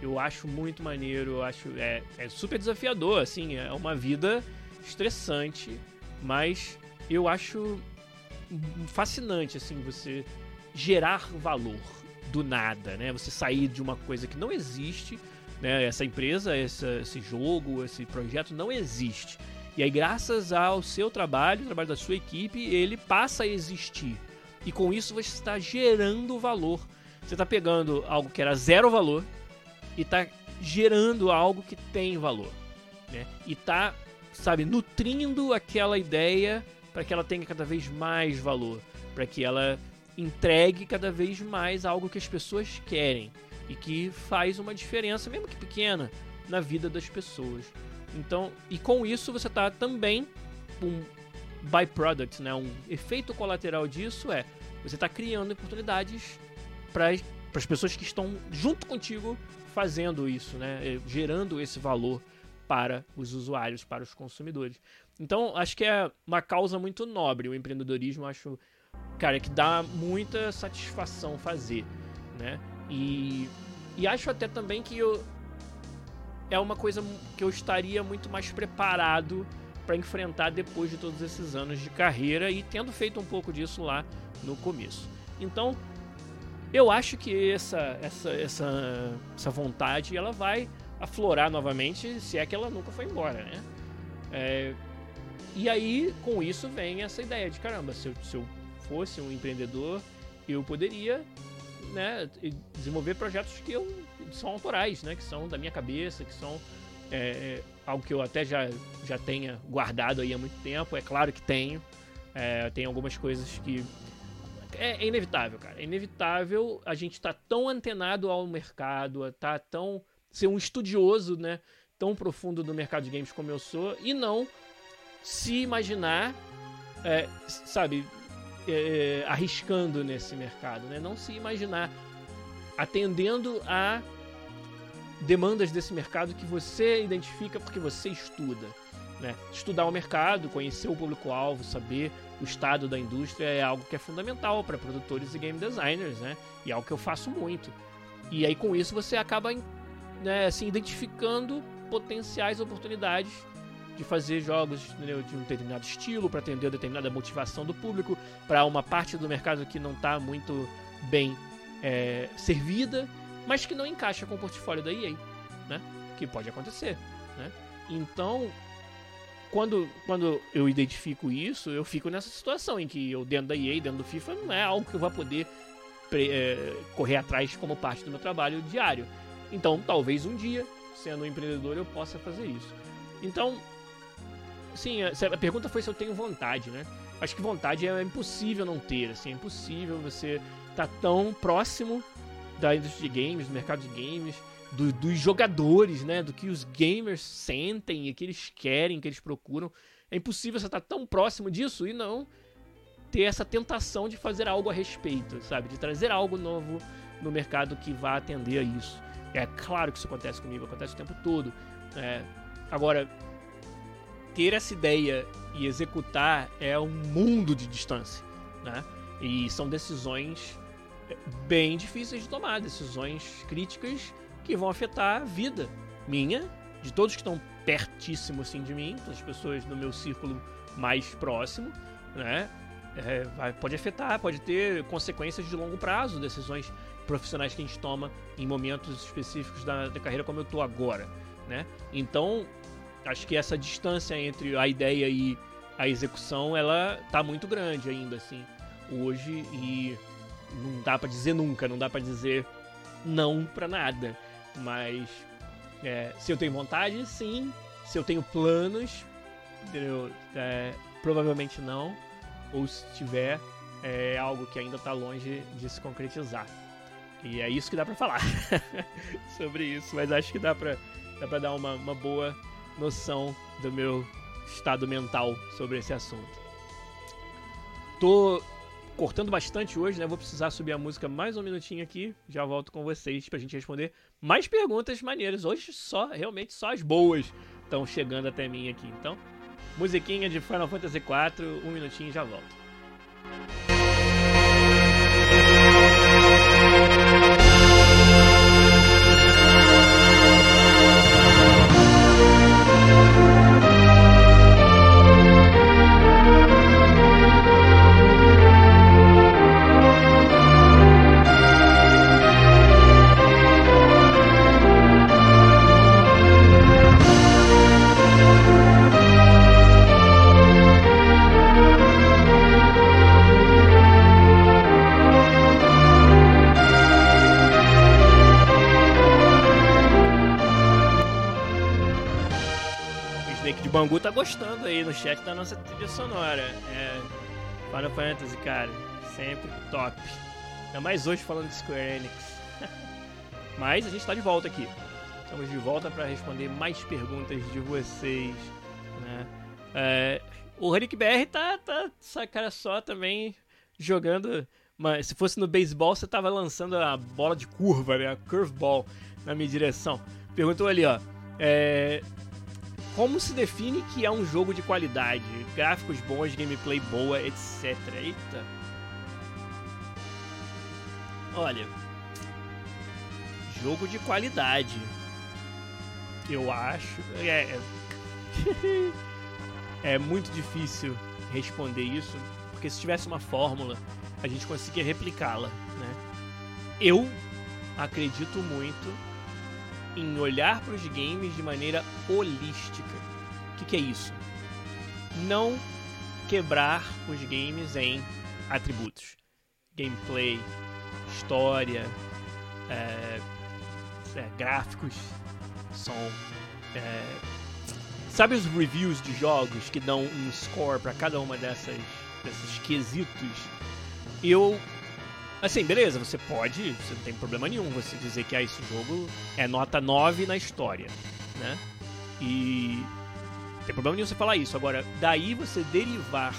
Eu acho muito maneiro, eu acho é, é super desafiador, assim, é uma vida estressante, mas eu acho fascinante, assim, você gerar valor do nada, né? Você sair de uma coisa que não existe, né? Essa empresa, essa, esse jogo, esse projeto não existe. E aí, graças ao seu trabalho, trabalho da sua equipe, ele passa a existir. E com isso você está gerando valor. Você está pegando algo que era zero valor e está gerando algo que tem valor. Né? E está, sabe, nutrindo aquela ideia para que ela tenha cada vez mais valor. Para que ela entregue cada vez mais algo que as pessoas querem. E que faz uma diferença, mesmo que pequena, na vida das pessoas. Então, e com isso você está também um byproduct, né? Um efeito colateral disso é você está criando oportunidades para as pessoas que estão junto contigo fazendo isso, né? Eh, gerando esse valor para os usuários, para os consumidores. Então, acho que é uma causa muito nobre o empreendedorismo, acho, cara, que dá muita satisfação fazer, né? E, e acho até também que eu, é uma coisa que eu estaria muito mais preparado para enfrentar depois de todos esses anos de carreira e tendo feito um pouco disso lá no começo. Então, eu acho que essa, essa, essa, essa vontade ela vai aflorar novamente, se é que ela nunca foi embora, né? É, e aí, com isso, vem essa ideia de caramba, se eu, se eu fosse um empreendedor, eu poderia né, desenvolver projetos que eu, são autorais, né, que são da minha cabeça, que são é, algo que eu até já, já tenha guardado aí há muito tempo. É claro que tenho. É, tem algumas coisas que. É, é, inevitável, cara. É inevitável a gente estar tá tão antenado ao mercado, tá tão. ser um estudioso, né? Tão profundo do mercado de games como eu sou, e não se imaginar, é, sabe, é, arriscando nesse mercado, né? Não se imaginar atendendo a demandas desse mercado que você identifica porque você estuda. Né? Estudar o mercado, conhecer o público-alvo, saber o estado da indústria é algo que é fundamental para produtores e game designers, né? E é algo que eu faço muito. E aí com isso você acaba né, assim, identificando potenciais oportunidades de fazer jogos entendeu? de um determinado estilo para atender determinada motivação do público para uma parte do mercado que não está muito bem é, servida, mas que não encaixa com o portfólio da EA, né? Que pode acontecer, né? Então, quando, quando eu identifico isso, eu fico nessa situação em que eu dentro da EA, dentro do FIFA, não é algo que eu vá poder é, correr atrás como parte do meu trabalho diário. Então, talvez um dia, sendo um empreendedor, eu possa fazer isso. Então, sim, a pergunta foi se eu tenho vontade, né? Acho que vontade é impossível não ter, assim, é impossível você estar tá tão próximo da indústria de games, do mercado de games, do, dos jogadores, né? Do que os gamers sentem e que eles querem, que eles procuram. É impossível você estar tá tão próximo disso e não ter essa tentação de fazer algo a respeito, sabe? De trazer algo novo no mercado que vá atender a isso. É claro que isso acontece comigo, acontece o tempo todo. É, agora, ter essa ideia e executar é um mundo de distância, né? E são decisões bem difíceis de tomar, decisões críticas que vão afetar a vida minha, de todos que estão pertíssimo assim de mim, das pessoas no meu círculo mais próximo, né? É, vai, pode afetar, pode ter consequências de longo prazo, decisões profissionais que a gente toma em momentos específicos da, da carreira como eu tô agora, né? Então, acho que essa distância entre a ideia e a execução, ela tá muito grande ainda, assim, hoje e não dá para dizer nunca, não dá para dizer não para nada, mas é, se eu tenho vontade, sim, se eu tenho planos, entendeu? É, provavelmente não, ou se tiver, é algo que ainda tá longe de se concretizar. E é isso que dá para falar (laughs) sobre isso, mas acho que dá pra, dá pra dar uma, uma boa noção do meu estado mental sobre esse assunto. Tô cortando bastante hoje, né? Vou precisar subir a música mais um minutinho aqui. Já volto com vocês pra gente responder mais perguntas maneiras. Hoje só, realmente só as boas estão chegando até mim aqui. Então, musiquinha de Final Fantasy IV, um minutinho e já volto. Bangu tá gostando aí no chat da nossa trilha sonora. É. Final Fantasy, cara. Sempre top. Ainda mais hoje falando de Square Enix. (laughs) Mas a gente tá de volta aqui. Estamos de volta para responder mais perguntas de vocês. Né? É, o Rick BR tá, tá, essa cara só também jogando. Mas se fosse no beisebol, você tava lançando a bola de curva, né? A curveball na minha direção. Perguntou ali, ó. É, como se define que é um jogo de qualidade? Gráficos bons, gameplay boa, etc. Eita. Olha. Jogo de qualidade. Eu acho. É. É, (laughs) é muito difícil responder isso. Porque se tivesse uma fórmula, a gente conseguia replicá-la. Né? Eu acredito muito em olhar para os games de maneira holística. O que, que é isso? Não quebrar os games em atributos. Gameplay, história, é, é, gráficos, som. É, sabe os reviews de jogos que dão um score para cada uma dessas desses quesitos? Eu Assim, beleza, você pode, você não tem problema nenhum você dizer que ah, esse jogo é nota 9 na história, né? E não tem problema nenhum você falar isso. Agora, daí você derivar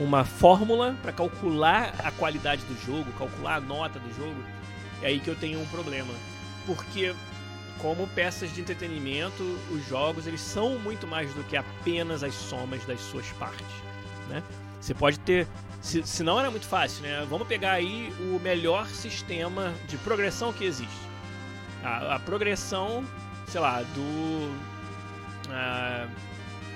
uma fórmula para calcular a qualidade do jogo, calcular a nota do jogo, é aí que eu tenho um problema. Porque como peças de entretenimento, os jogos eles são muito mais do que apenas as somas das suas partes, né? Você pode ter se, se não era muito fácil, né? Vamos pegar aí o melhor sistema de progressão que existe. A, a progressão, sei lá, do. Uh,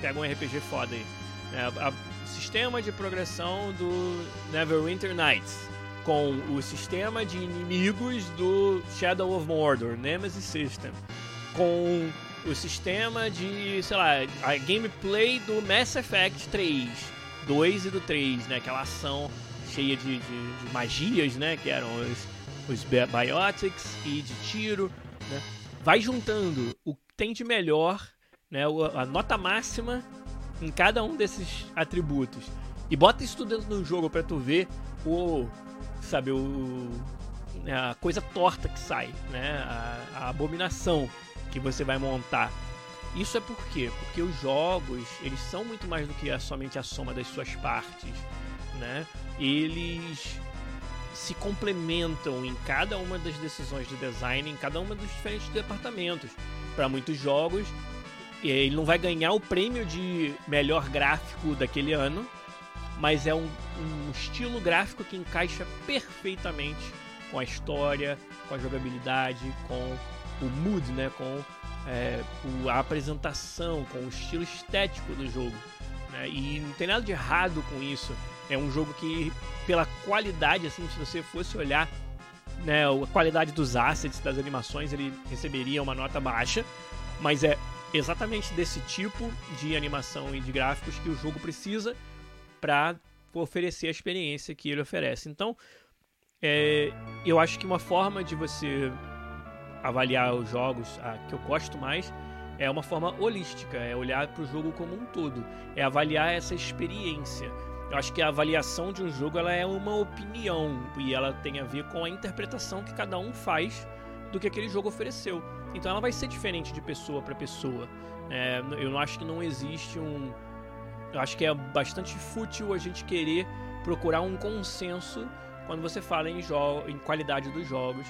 pega um RPG foda aí. É, o sistema de progressão do Neverwinter Nights com o sistema de inimigos do Shadow of Mordor, Nemesis System, com o sistema de, sei lá, a gameplay do Mass Effect 3, 2 e do 3, né? Aquela ação cheia de, de, de magias, né? Que eram os, os biotics e de tiro, né? Vai juntando o que tem de melhor, né? A nota máxima em cada um desses atributos. E bota isso tudo dentro do jogo para tu ver o sabe, o, a coisa torta que sai, né? A, a abominação que você vai montar. Isso é por quê? Porque os jogos, eles são muito mais do que somente a soma das suas partes, né? Eles se complementam em cada uma das decisões de design, em cada uma dos diferentes departamentos. Para muitos jogos, ele não vai ganhar o prêmio de melhor gráfico daquele ano, mas é um, um estilo gráfico que encaixa perfeitamente com a história, com a jogabilidade, com o mood, né, com é, a apresentação, com o estilo estético do jogo. Né? E não tem nada de errado com isso. É um jogo que, pela qualidade, assim, se você fosse olhar né, a qualidade dos assets, das animações, ele receberia uma nota baixa, mas é exatamente desse tipo de animação e de gráficos que o jogo precisa para oferecer a experiência que ele oferece. Então, é, eu acho que uma forma de você avaliar os jogos a que eu gosto mais é uma forma holística, é olhar para o jogo como um todo, é avaliar essa experiência. Eu acho que a avaliação de um jogo ela é uma opinião e ela tem a ver com a interpretação que cada um faz do que aquele jogo ofereceu. Então ela vai ser diferente de pessoa para pessoa. É, eu não acho que não existe um, eu acho que é bastante fútil a gente querer procurar um consenso quando você fala em, em qualidade dos jogos,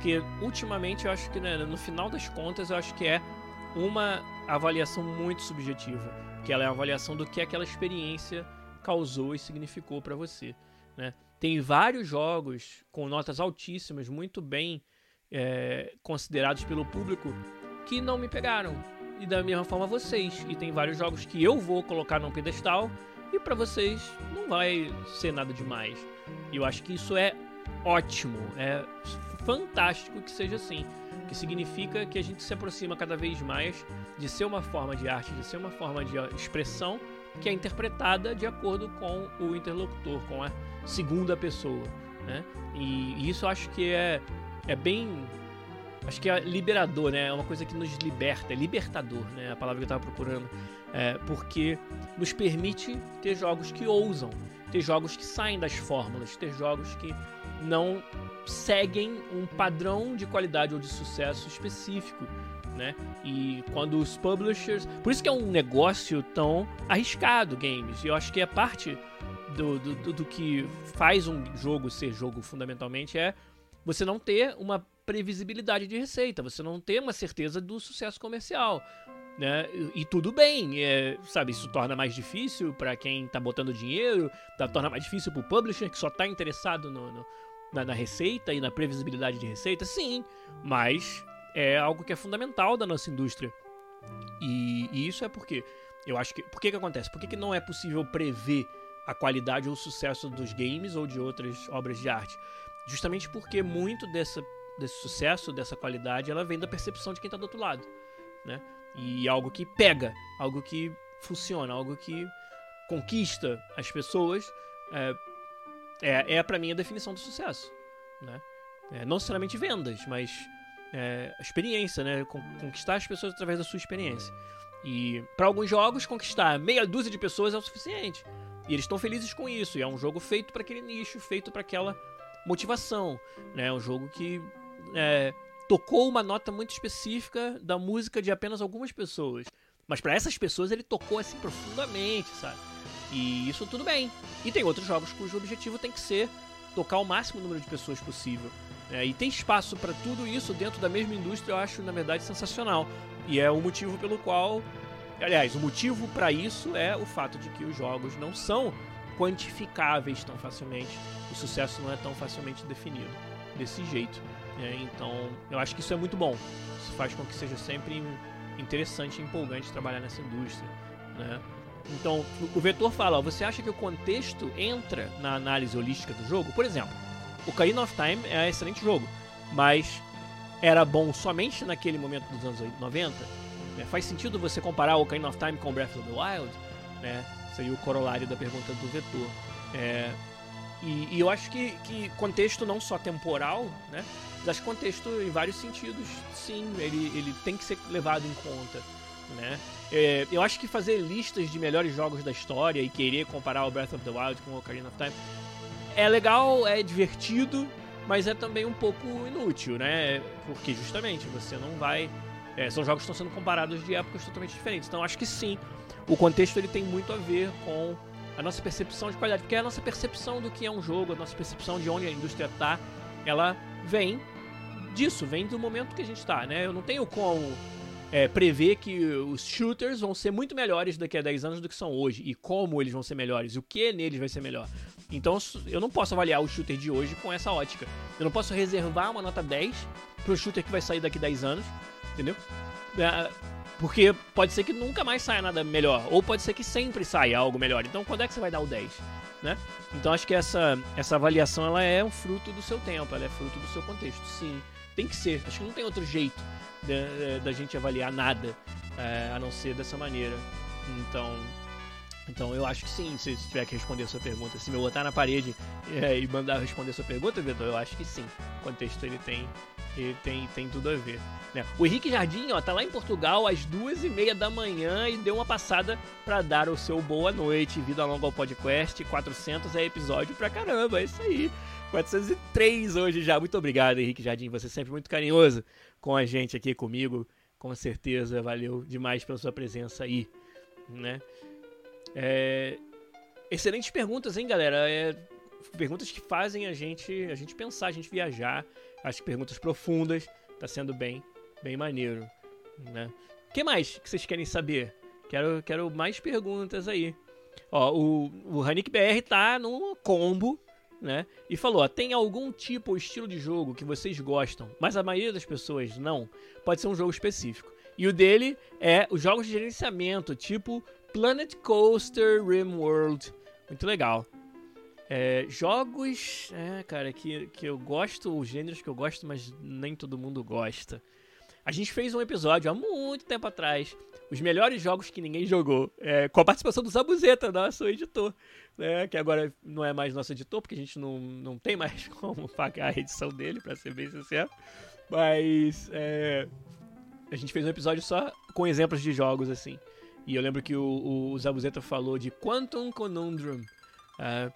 porque ultimamente eu acho que né, no final das contas eu acho que é uma avaliação muito subjetiva, que ela é a avaliação do que aquela experiência causou e significou para você. Né? Tem vários jogos com notas altíssimas, muito bem é, considerados pelo público, que não me pegaram e da mesma forma vocês. E tem vários jogos que eu vou colocar num pedestal e para vocês não vai ser nada demais. E eu acho que isso é ótimo, é fantástico que seja assim, que significa que a gente se aproxima cada vez mais de ser uma forma de arte, de ser uma forma de expressão que é interpretada de acordo com o interlocutor, com a segunda pessoa, né? E, isso acho que é, é bem acho que é liberador, né? É uma coisa que nos liberta, é libertador, né? A palavra que eu estava procurando. É, porque nos permite ter jogos que ousam, ter jogos que saem das fórmulas, ter jogos que não seguem um padrão de qualidade ou de sucesso específico, né? E quando os publishers, por isso que é um negócio tão arriscado, games. E eu acho que é parte do, do, do que faz um jogo ser jogo fundamentalmente é você não ter uma previsibilidade de receita, você não tem uma certeza do sucesso comercial. Né? E, e tudo bem, é, sabe? Isso torna mais difícil para quem está botando dinheiro, tá, torna mais difícil para o publisher que só está interessado no, no, na, na receita e na previsibilidade de receita, sim, mas é algo que é fundamental da nossa indústria. E, e isso é porque eu acho que. Por que, que acontece? Por que, que não é possível prever a qualidade ou o sucesso dos games ou de outras obras de arte? Justamente porque muito dessa desse sucesso, dessa qualidade, ela vem da percepção de quem está do outro lado, né? E algo que pega, algo que funciona, algo que conquista as pessoas, é, é, é para mim a definição do sucesso, né? É, não necessariamente vendas, mas é, experiência, né? Conquistar as pessoas através da sua experiência. E para alguns jogos, conquistar meia dúzia de pessoas é o suficiente. E eles estão felizes com isso. E é um jogo feito para aquele nicho, feito para aquela motivação. Né? É um jogo que é, tocou uma nota muito específica da música de apenas algumas pessoas. Mas para essas pessoas ele tocou assim profundamente, sabe? E isso tudo bem. E tem outros jogos cujo objetivo tem que ser tocar o máximo número de pessoas possível. É, e tem espaço para tudo isso dentro da mesma indústria, eu acho, na verdade, sensacional. E é o motivo pelo qual. Aliás, o motivo para isso é o fato de que os jogos não são quantificáveis tão facilmente. O sucesso não é tão facilmente definido desse jeito. É, então, eu acho que isso é muito bom. Isso faz com que seja sempre interessante e empolgante trabalhar nessa indústria. Né? Então, o vetor fala, ó, você acha que o contexto entra na análise holística do jogo? Por exemplo, o Ocarina of Time é um excelente jogo, mas era bom somente naquele momento dos anos 90? Né? Faz sentido você comparar o Ocarina of Time com Breath of the Wild? Né? Seria o corolário da pergunta do vetor. É, e, e, eu acho que, que contexto não só temporal, né? Mas acho que contexto em vários sentidos, sim, ele, ele tem que ser levado em conta, né? É, eu acho que fazer listas de melhores jogos da história e querer comparar o Breath of the Wild com o Ocarina of Time é legal, é divertido, mas é também um pouco inútil, né? Porque justamente você não vai. É, são jogos que estão sendo comparados de épocas totalmente diferentes. Então acho que sim, o contexto ele tem muito a ver com a nossa percepção de qualidade, porque a nossa percepção do que é um jogo, a nossa percepção de onde a indústria está, ela vem disso, vem do momento que a gente está, né? Eu não tenho como é, prever que os shooters vão ser muito melhores daqui a 10 anos do que são hoje, e como eles vão ser melhores, o que neles vai ser melhor. Então eu não posso avaliar o shooter de hoje com essa ótica. Eu não posso reservar uma nota 10 pro shooter que vai sair daqui a 10 anos, entendeu? É, porque pode ser que nunca mais saia nada melhor, ou pode ser que sempre saia algo melhor. Então quando é que você vai dar o 10? Né? Então acho que essa, essa avaliação ela é um fruto do seu tempo, ela é fruto do seu contexto. Sim, tem que ser. Acho que não tem outro jeito da gente avaliar nada é, a não ser dessa maneira. Então, então eu acho que sim, se tiver que responder a sua pergunta, se me botar na parede é, e mandar responder a sua pergunta, Vitor, eu acho que sim. O contexto ele tem, ele tem, tem tudo a ver. Né? O Henrique Jardim, ó, tá lá em Portugal às duas e meia da manhã e deu uma passada para dar o seu boa noite. Vida longa ao podcast, 400 é episódio pra caramba, é isso aí. 403 hoje já. Muito obrigado, Henrique Jardim. Você é sempre muito carinhoso com a gente aqui comigo. Com certeza, valeu demais pela sua presença aí, né? É... Excelentes perguntas, hein, galera? É... Perguntas que fazem a gente, a gente pensar, a gente viajar. Acho que perguntas profundas. Tá sendo bem, bem maneiro, né? O que mais que vocês querem saber? Quero, quero mais perguntas aí. Ó, o, o Hanik BR tá no combo né? E falou: ó, tem algum tipo ou estilo de jogo que vocês gostam, mas a maioria das pessoas não? Pode ser um jogo específico. E o dele é os jogos de gerenciamento, tipo Planet Coaster Rimworld. Muito legal. É, jogos, é, cara, que, que eu gosto, os gêneros que eu gosto, mas nem todo mundo gosta. A gente fez um episódio há muito tempo atrás, os melhores jogos que ninguém jogou, é, com a participação do Zabuzeta, nosso editor né, que agora não é mais nosso editor, porque a gente não, não tem mais (laughs) como pagar a edição dele, para ser bem sincero. Mas é, a gente fez um episódio só com exemplos de jogos assim. E eu lembro que o, o Zabuzeta falou de Quantum Conundrum. Uh,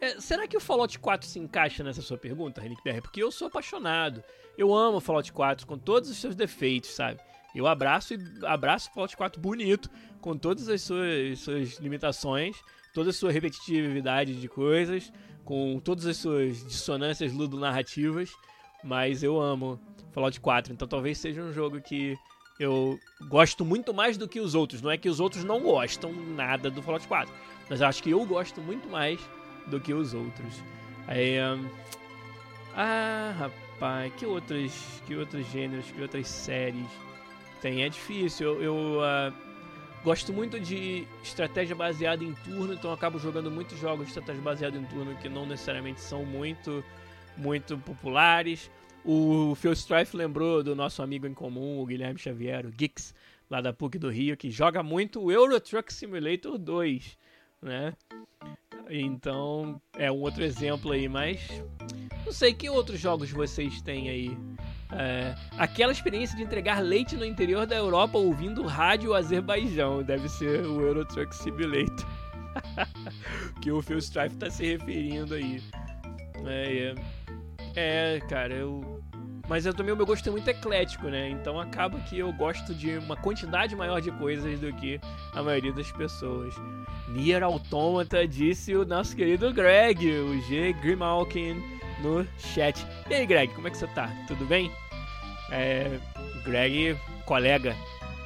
é, será que o Fallout 4 se encaixa nessa sua pergunta, Renick BR? Porque eu sou apaixonado. Eu amo o Fallout 4 com todos os seus defeitos, sabe? Eu abraço e abraço o Fallout 4 bonito, com todas as suas, suas limitações toda a sua repetitividade de coisas, com todas as suas dissonâncias ludonarrativas, mas eu amo Fallout 4, então talvez seja um jogo que eu gosto muito mais do que os outros. Não é que os outros não gostam nada do Fallout 4, mas acho que eu gosto muito mais do que os outros. Aí, ah, rapaz, que outros, que outros gêneros, que outras séries tem? É difícil. Eu, eu uh Gosto muito de estratégia baseada em turno, então acabo jogando muitos jogos de estratégia baseada em turno que não necessariamente são muito, muito populares. O Phil Strife lembrou do nosso amigo em comum, o Guilherme Xavier, o Geeks, lá da PUC do Rio, que joga muito o Euro Truck Simulator 2, né? Então, é um outro exemplo aí, mas não sei que outros jogos vocês têm aí é, aquela experiência de entregar leite no interior da Europa ouvindo rádio Azerbaijão. Deve ser o Euro Truck Simulator. (laughs) que o Phil Strife tá se referindo aí. É, é, é, cara, eu. Mas eu também o meu gosto é muito eclético, né? Então acaba que eu gosto de uma quantidade maior de coisas do que a maioria das pessoas. Nier Automata disse o nosso querido Greg, o G. Grimalkin no chat. E aí, Greg, como é que você tá? Tudo bem? É, Greg, colega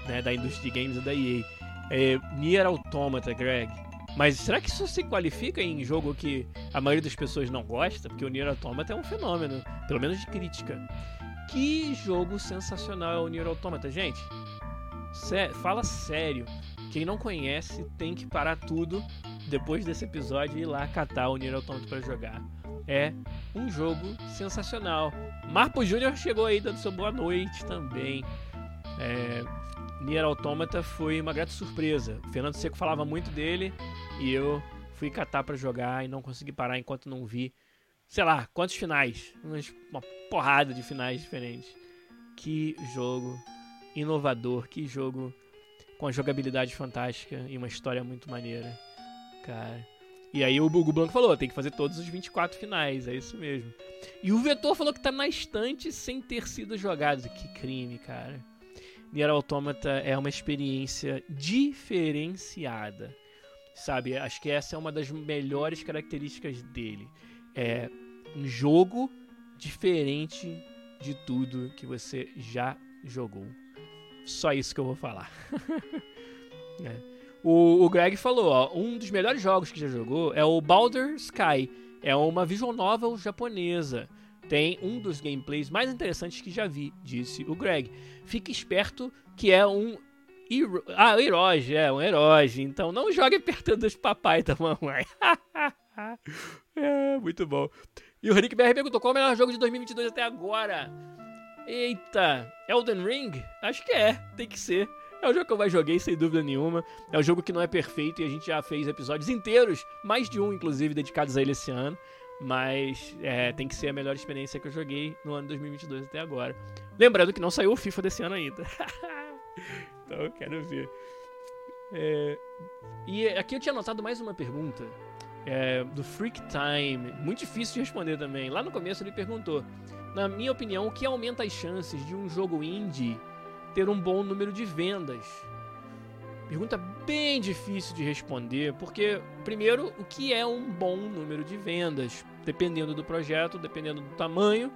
né, da indústria de games e da EA. É, Nier Automata, Greg. Mas será que isso se qualifica em jogo que a maioria das pessoas não gosta? Porque o Nier Automata é um fenômeno, pelo menos de crítica. Que jogo sensacional é o Nier Automata, gente. Sé fala sério. Quem não conhece tem que parar tudo depois desse episódio e ir lá catar o Nier Automata para jogar. É um jogo sensacional. Marco Júnior chegou aí dando sua boa noite também. É, Nier Automata foi uma grata surpresa. O Fernando Seco falava muito dele e eu fui catar para jogar e não consegui parar enquanto não vi, sei lá, quantos finais, uma porrada de finais diferentes. Que jogo inovador, que jogo com a jogabilidade fantástica e uma história muito maneira. Cara. E aí o Hugo Blanco falou, tem que fazer todos os 24 finais, é isso mesmo. E o Vetor falou que tá na estante sem ter sido jogado. Que crime, cara. Nier Automata é uma experiência diferenciada. Sabe, acho que essa é uma das melhores características dele. É um jogo diferente de tudo que você já jogou. Só isso que eu vou falar. (laughs) é. o, o, Greg falou, ó, um dos melhores jogos que já jogou é o Baldur Sky. É uma visual novel japonesa. Tem um dos gameplays mais interessantes que já vi, disse o Greg. Fique esperto que é um Hero... Ah, Eroge, é um Eroge. Então não jogue perto dos papai da mamãe. (laughs) é, muito bom. E o Rick BR perguntou qual é o melhor jogo de 2022 até agora. Eita, Elden Ring? Acho que é, tem que ser. É o jogo que eu mais joguei, sem dúvida nenhuma. É um jogo que não é perfeito e a gente já fez episódios inteiros, mais de um, inclusive, dedicados a ele esse ano. Mas é, tem que ser a melhor experiência que eu joguei no ano 2022 até agora. Lembrando que não saiu o FIFA desse ano ainda. (laughs) então eu quero ver. É, e aqui eu tinha anotado mais uma pergunta. É, do Freak Time. Muito difícil de responder também. Lá no começo ele perguntou: na minha opinião, o que aumenta as chances de um jogo indie ter um bom número de vendas? Pergunta bem difícil de responder, porque, primeiro, o que é um bom número de vendas? Dependendo do projeto, dependendo do tamanho,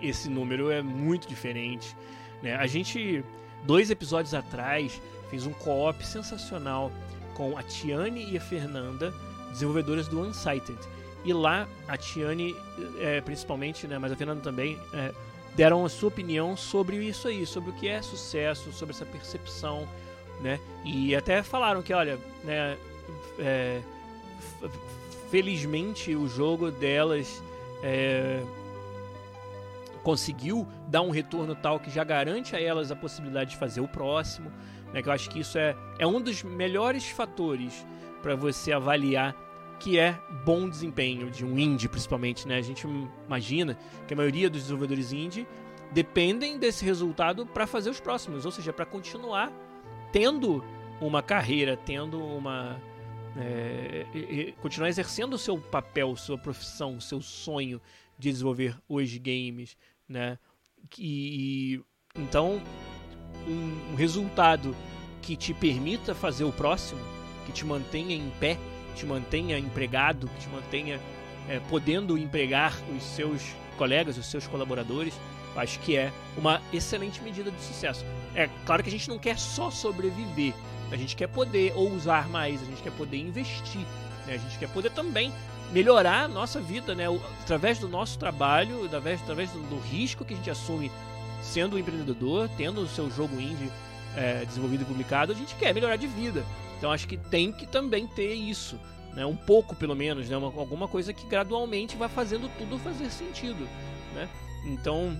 esse número é muito diferente. Né? A gente, dois episódios atrás, fez um co-op sensacional com a Tiane e a Fernanda, desenvolvedoras do Unsighted. E lá a Tiane, é, principalmente, né, mas a Fernanda também, é, deram a sua opinião sobre isso aí, sobre o que é sucesso, sobre essa percepção, né? E até falaram que, olha, né, é, felizmente o jogo delas é, conseguiu dar um retorno tal que já garante a elas a possibilidade de fazer o próximo. Né, que eu acho que isso é, é um dos melhores fatores para você avaliar que é bom desempenho de um indie, principalmente, né? A gente imagina que a maioria dos desenvolvedores indie dependem desse resultado para fazer os próximos, ou seja, para continuar tendo uma carreira, tendo uma é, continuar exercendo o seu papel, sua profissão, seu sonho de desenvolver os games, né? E então um, um resultado que te permita fazer o próximo, que te mantenha em pé te mantenha empregado, que te mantenha é, podendo empregar os seus colegas, os seus colaboradores, acho que é uma excelente medida de sucesso. É claro que a gente não quer só sobreviver, a gente quer poder ousar mais, a gente quer poder investir, né? a gente quer poder também melhorar a nossa vida, né? através do nosso trabalho, através, através do, do risco que a gente assume sendo um empreendedor, tendo o seu jogo indie é, desenvolvido e publicado, a gente quer melhorar de vida. Então acho que tem que também ter isso, né? Um pouco pelo menos, né? Uma, alguma coisa que gradualmente vai fazendo tudo fazer sentido, né? Então,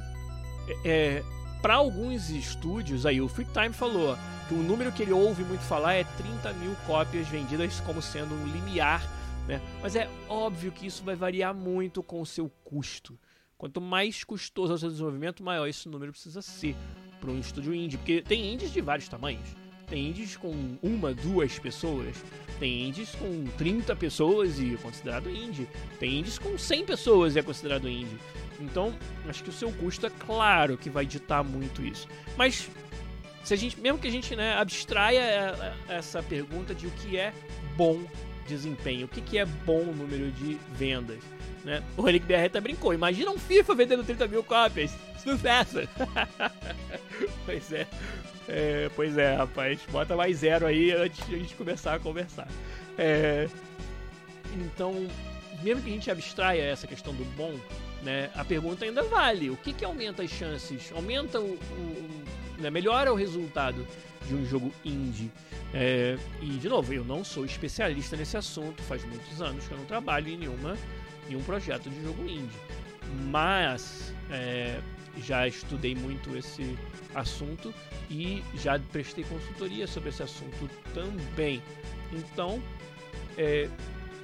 é, para alguns estúdios, aí o Free Time falou que o número que ele ouve muito falar é 30 mil cópias vendidas como sendo um limiar, né? Mas é óbvio que isso vai variar muito com o seu custo. Quanto mais custoso é o seu desenvolvimento, maior esse número precisa ser para um estúdio indie, porque tem indies de vários tamanhos. Tem indies com uma, duas pessoas. Tem indies com 30 pessoas e é considerado indie. Tem indies com 100 pessoas e é considerado indie. Então, acho que o seu custo é claro que vai ditar muito isso. Mas, se a gente, mesmo que a gente né, abstraia é, é, essa pergunta de o que é bom desempenho, o que, que é bom número de vendas, né? O Relic BR até brincou. Imagina um FIFA vendendo 30 mil cópias. Sucesso! (laughs) pois é. É, pois é, rapaz. Bota mais zero aí antes de a gente começar a conversar. É, então, mesmo que a gente abstraia essa questão do bom, né, a pergunta ainda vale. O que, que aumenta as chances? Aumenta o, o, né, melhora o resultado de um jogo indie. É, e, de novo, eu não sou especialista nesse assunto, faz muitos anos que eu não trabalho em nenhuma, nenhum projeto de jogo indie. Mas é, já estudei muito esse assunto e já prestei consultoria sobre esse assunto também. Então, é,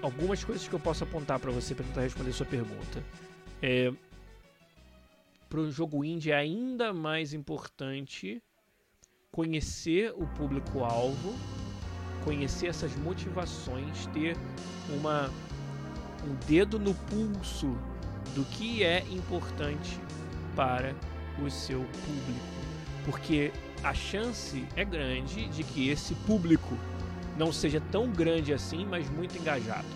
algumas coisas que eu posso apontar para você para tentar responder sua pergunta. É, para o jogo indie é ainda mais importante conhecer o público-alvo, conhecer essas motivações, ter uma, um dedo no pulso do que é importante para o seu público. Porque a chance é grande de que esse público não seja tão grande assim, mas muito engajado.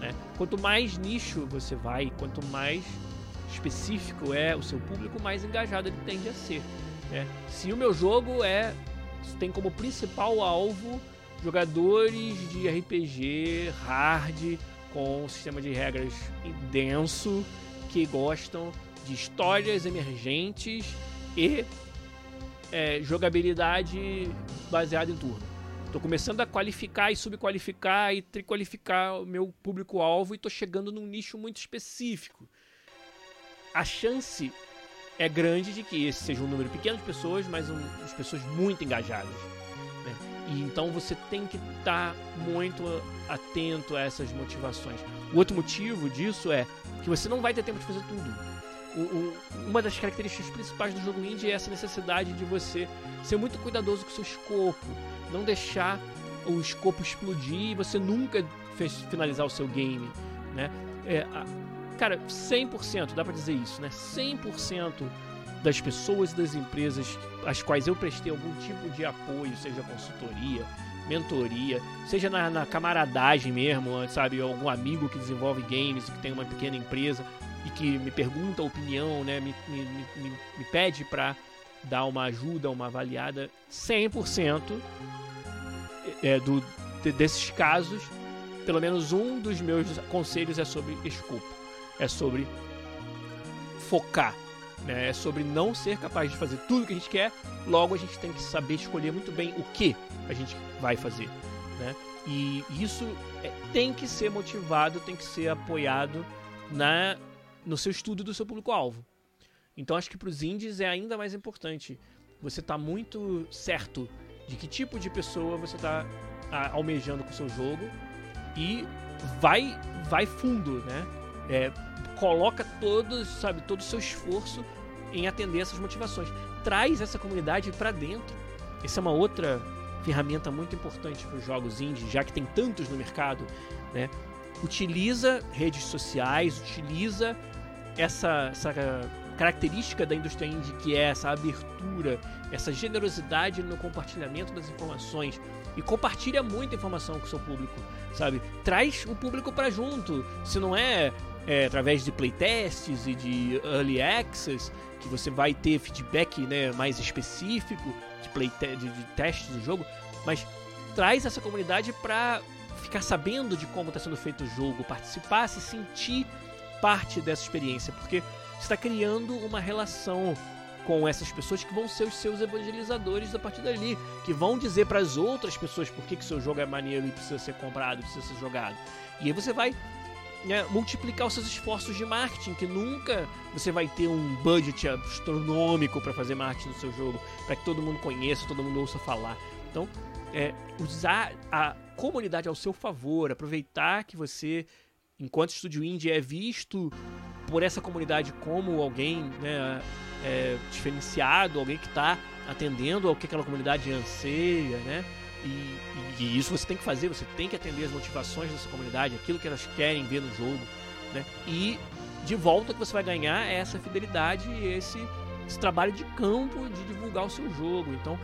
Né? Quanto mais nicho você vai, quanto mais específico é o seu público, mais engajado ele tende a ser. Né? Se o meu jogo é tem como principal alvo jogadores de RPG hard com um sistema de regras denso que gostam de histórias emergentes e é, jogabilidade baseada em turno. Estou começando a qualificar e subqualificar e triqualificar o meu público-alvo e estou chegando num nicho muito específico. A chance é grande de que esse seja um número pequeno de pessoas, mas um, pessoas muito engajadas. Né? E então você tem que estar tá muito atento a essas motivações. O outro motivo disso é que você não vai ter tempo de fazer tudo o, uma das características principais do jogo indie é essa necessidade de você ser muito cuidadoso com o seu escopo, não deixar o escopo explodir e você nunca fez finalizar o seu game, né? É, a, cara, 100%, dá para dizer isso, né? 100% das pessoas e das empresas às quais eu prestei algum tipo de apoio, seja consultoria, mentoria, seja na, na camaradagem mesmo, sabe? Algum amigo que desenvolve games que tem uma pequena empresa, e que me pergunta opinião, né, me, me, me, me pede para dar uma ajuda, uma avaliada, 100% é, do, de, desses casos, pelo menos um dos meus conselhos é sobre escopo, é sobre focar, né, é sobre não ser capaz de fazer tudo que a gente quer, logo a gente tem que saber escolher muito bem o que a gente vai fazer. Né? E isso é, tem que ser motivado, tem que ser apoiado na no seu estudo do seu público-alvo. Então acho que para os indies é ainda mais importante você estar tá muito certo de que tipo de pessoa você está almejando com o seu jogo e vai vai fundo, né? É, coloca todo, sabe, todo o seu esforço em atender essas motivações. Traz essa comunidade para dentro. Essa é uma outra ferramenta muito importante para os jogos indie, já que tem tantos no mercado, né? Utiliza redes sociais, utiliza essa, essa característica da indústria indie que é essa abertura, essa generosidade no compartilhamento das informações e compartilha muita informação com o seu público, sabe? Traz o público para junto, se não é, é, através de playtests e de early access que você vai ter feedback né, mais específico de, play de, de testes do jogo, mas traz essa comunidade para ficar sabendo de como está sendo feito o jogo, participar, se sentir parte dessa experiência, porque você está criando uma relação com essas pessoas que vão ser os seus evangelizadores a partir dali, que vão dizer para as outras pessoas por que, que seu jogo é maneiro e precisa ser comprado, precisa ser jogado. E aí você vai né, multiplicar os seus esforços de marketing, que nunca você vai ter um budget astronômico para fazer marketing do seu jogo, para que todo mundo conheça, todo mundo ouça falar. Então, é, usar a comunidade ao seu favor, aproveitar que você enquanto estúdio indie é visto por essa comunidade como alguém né, é, diferenciado, alguém que está atendendo ao que aquela comunidade anseia, né? E, e, e, isso você tem que fazer, você tem que atender as motivações dessa comunidade, aquilo que elas querem ver no jogo, né? E de volta que você vai ganhar é essa fidelidade e esse, esse trabalho de campo de divulgar o seu jogo. Então,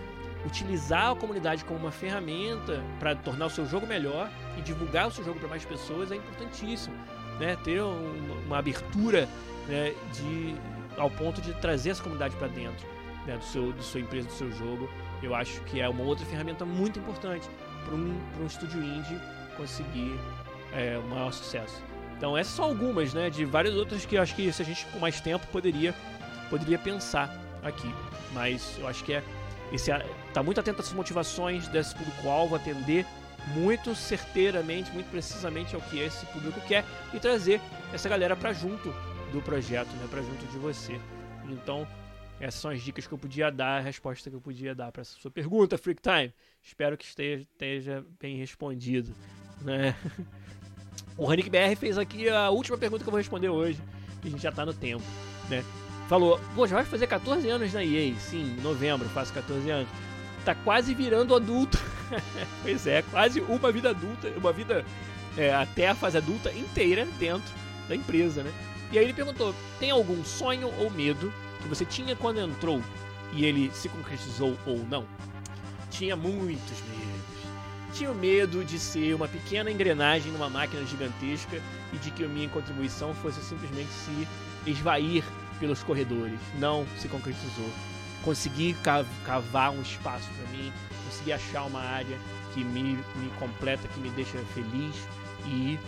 utilizar a comunidade como uma ferramenta para tornar o seu jogo melhor e divulgar o seu jogo para mais pessoas é importantíssimo. Né? Ter uma, abertura né, de, ao ponto de trazer essa comunidade para dentro né, do seu, do sua empresa, do seu jogo, eu acho que é uma outra ferramenta muito importante para um, um estúdio indie conseguir é, maior sucesso. Então essas são algumas, né, de várias outras que eu acho que se a gente com mais tempo poderia poderia pensar aqui, mas eu acho que é esse tá muito atento às motivações desse público-alvo, atender muito certeiramente, muito precisamente ao que esse público quer e trazer essa galera para junto do projeto, né, para junto de você. Então, essas são as dicas que eu podia dar, a resposta que eu podia dar para essa sua pergunta, Freak Time. Espero que esteja, bem respondido. Né? (laughs) O Hanik BR fez aqui a última pergunta que eu vou responder hoje, que a gente já está no tempo. Né? Falou, pô, já vai fazer 14 anos na EA. Sim, em novembro faço 14 anos. Tá quase virando adulto. (laughs) pois é, quase uma vida adulta, uma vida é, até a fase adulta inteira dentro da empresa, né? E aí ele perguntou: tem algum sonho ou medo que você tinha quando entrou e ele se concretizou ou não? Tinha muitos medos. Tinha o medo de ser uma pequena engrenagem numa máquina gigantesca e de que a minha contribuição fosse simplesmente se esvair pelos corredores. Não se concretizou. Consegui cavar um espaço para mim, consegui achar uma área que me, me completa, que me deixa feliz e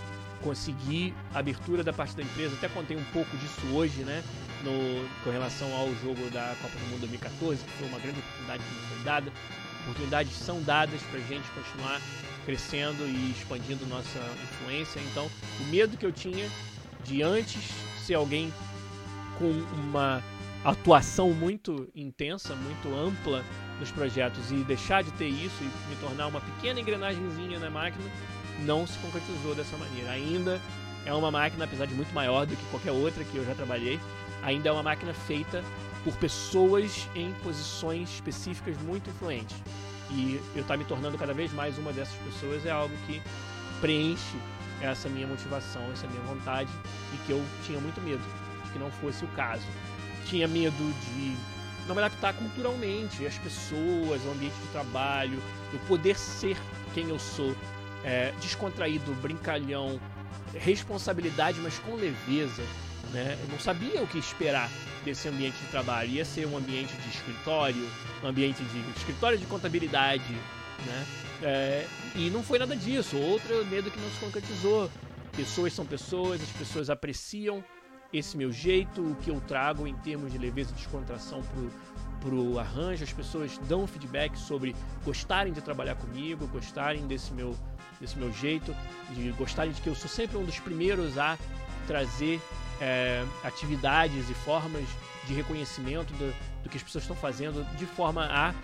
consegui a abertura da parte da empresa. Até contei um pouco disso hoje, né? No, com relação ao jogo da Copa do Mundo 2014, que foi uma grande oportunidade que me foi dada. Oportunidades são dadas para gente continuar crescendo e expandindo nossa influência. Então, o medo que eu tinha de antes ser alguém com uma atuação muito intensa, muito ampla nos projetos e deixar de ter isso e me tornar uma pequena engrenagemzinha na máquina não se concretizou dessa maneira. Ainda é uma máquina, apesar de muito maior do que qualquer outra que eu já trabalhei, ainda é uma máquina feita por pessoas em posições específicas muito influentes. E eu estar tá me tornando cada vez mais uma dessas pessoas é algo que preenche essa minha motivação, essa minha vontade e que eu tinha muito medo de que não fosse o caso. Tinha medo de não me adaptar culturalmente, as pessoas, o ambiente de trabalho, eu poder ser quem eu sou é, descontraído, brincalhão, responsabilidade, mas com leveza. Né? Eu não sabia o que esperar desse ambiente de trabalho. Ia ser um ambiente de escritório, um ambiente de escritório de contabilidade, né? É, e não foi nada disso. Outro medo que não se concretizou. Pessoas são pessoas, as pessoas apreciam esse meu jeito, o que eu trago em termos de leveza e descontração pro, pro arranjo. As pessoas dão feedback sobre gostarem de trabalhar comigo, gostarem desse meu desse meu jeito, de gostarem de que eu sou sempre um dos primeiros a trazer é, atividades e formas de reconhecimento do, do, que as pessoas estão fazendo, de forma a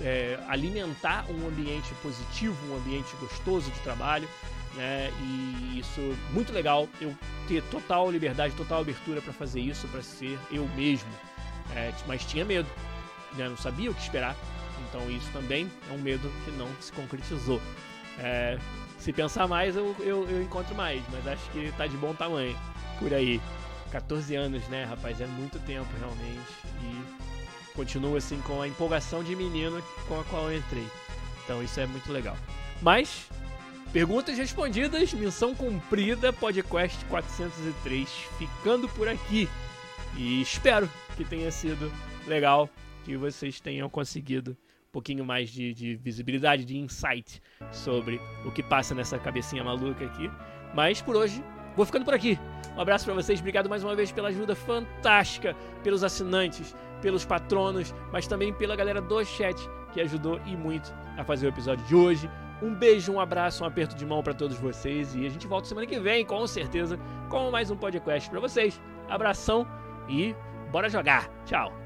é, alimentar um ambiente positivo, um ambiente gostoso de trabalho. Né? E isso muito legal eu ter total liberdade, total abertura para fazer isso, para ser eu mesmo. É, mas tinha medo, né? não sabia o que esperar. Então isso também é um medo que não se concretizou. É, se pensar mais, eu, eu, eu, encontro mais, mas acho que tá de bom tamanho por aí. 14 anos, né, rapaz? É muito tempo realmente. E continuo assim com a empolgação de menino com a qual eu entrei. Então isso é muito legal. Mas, perguntas respondidas, missão cumprida, podcast 403, ficando por aqui. E espero que tenha sido legal, que vocês tenham conseguido pouquinho mais de, de visibilidade, de insight sobre o que passa nessa cabecinha maluca aqui. Mas por hoje, vou ficando por aqui. Um abraço para vocês, obrigado mais uma vez pela ajuda fantástica, pelos assinantes, pelos patronos, mas também pela galera do chat que ajudou e muito a fazer o episódio de hoje. Um beijo, um abraço, um aperto de mão para todos vocês e a gente volta semana que vem, com certeza, com mais um podcast para vocês. Abração e bora jogar. Tchau.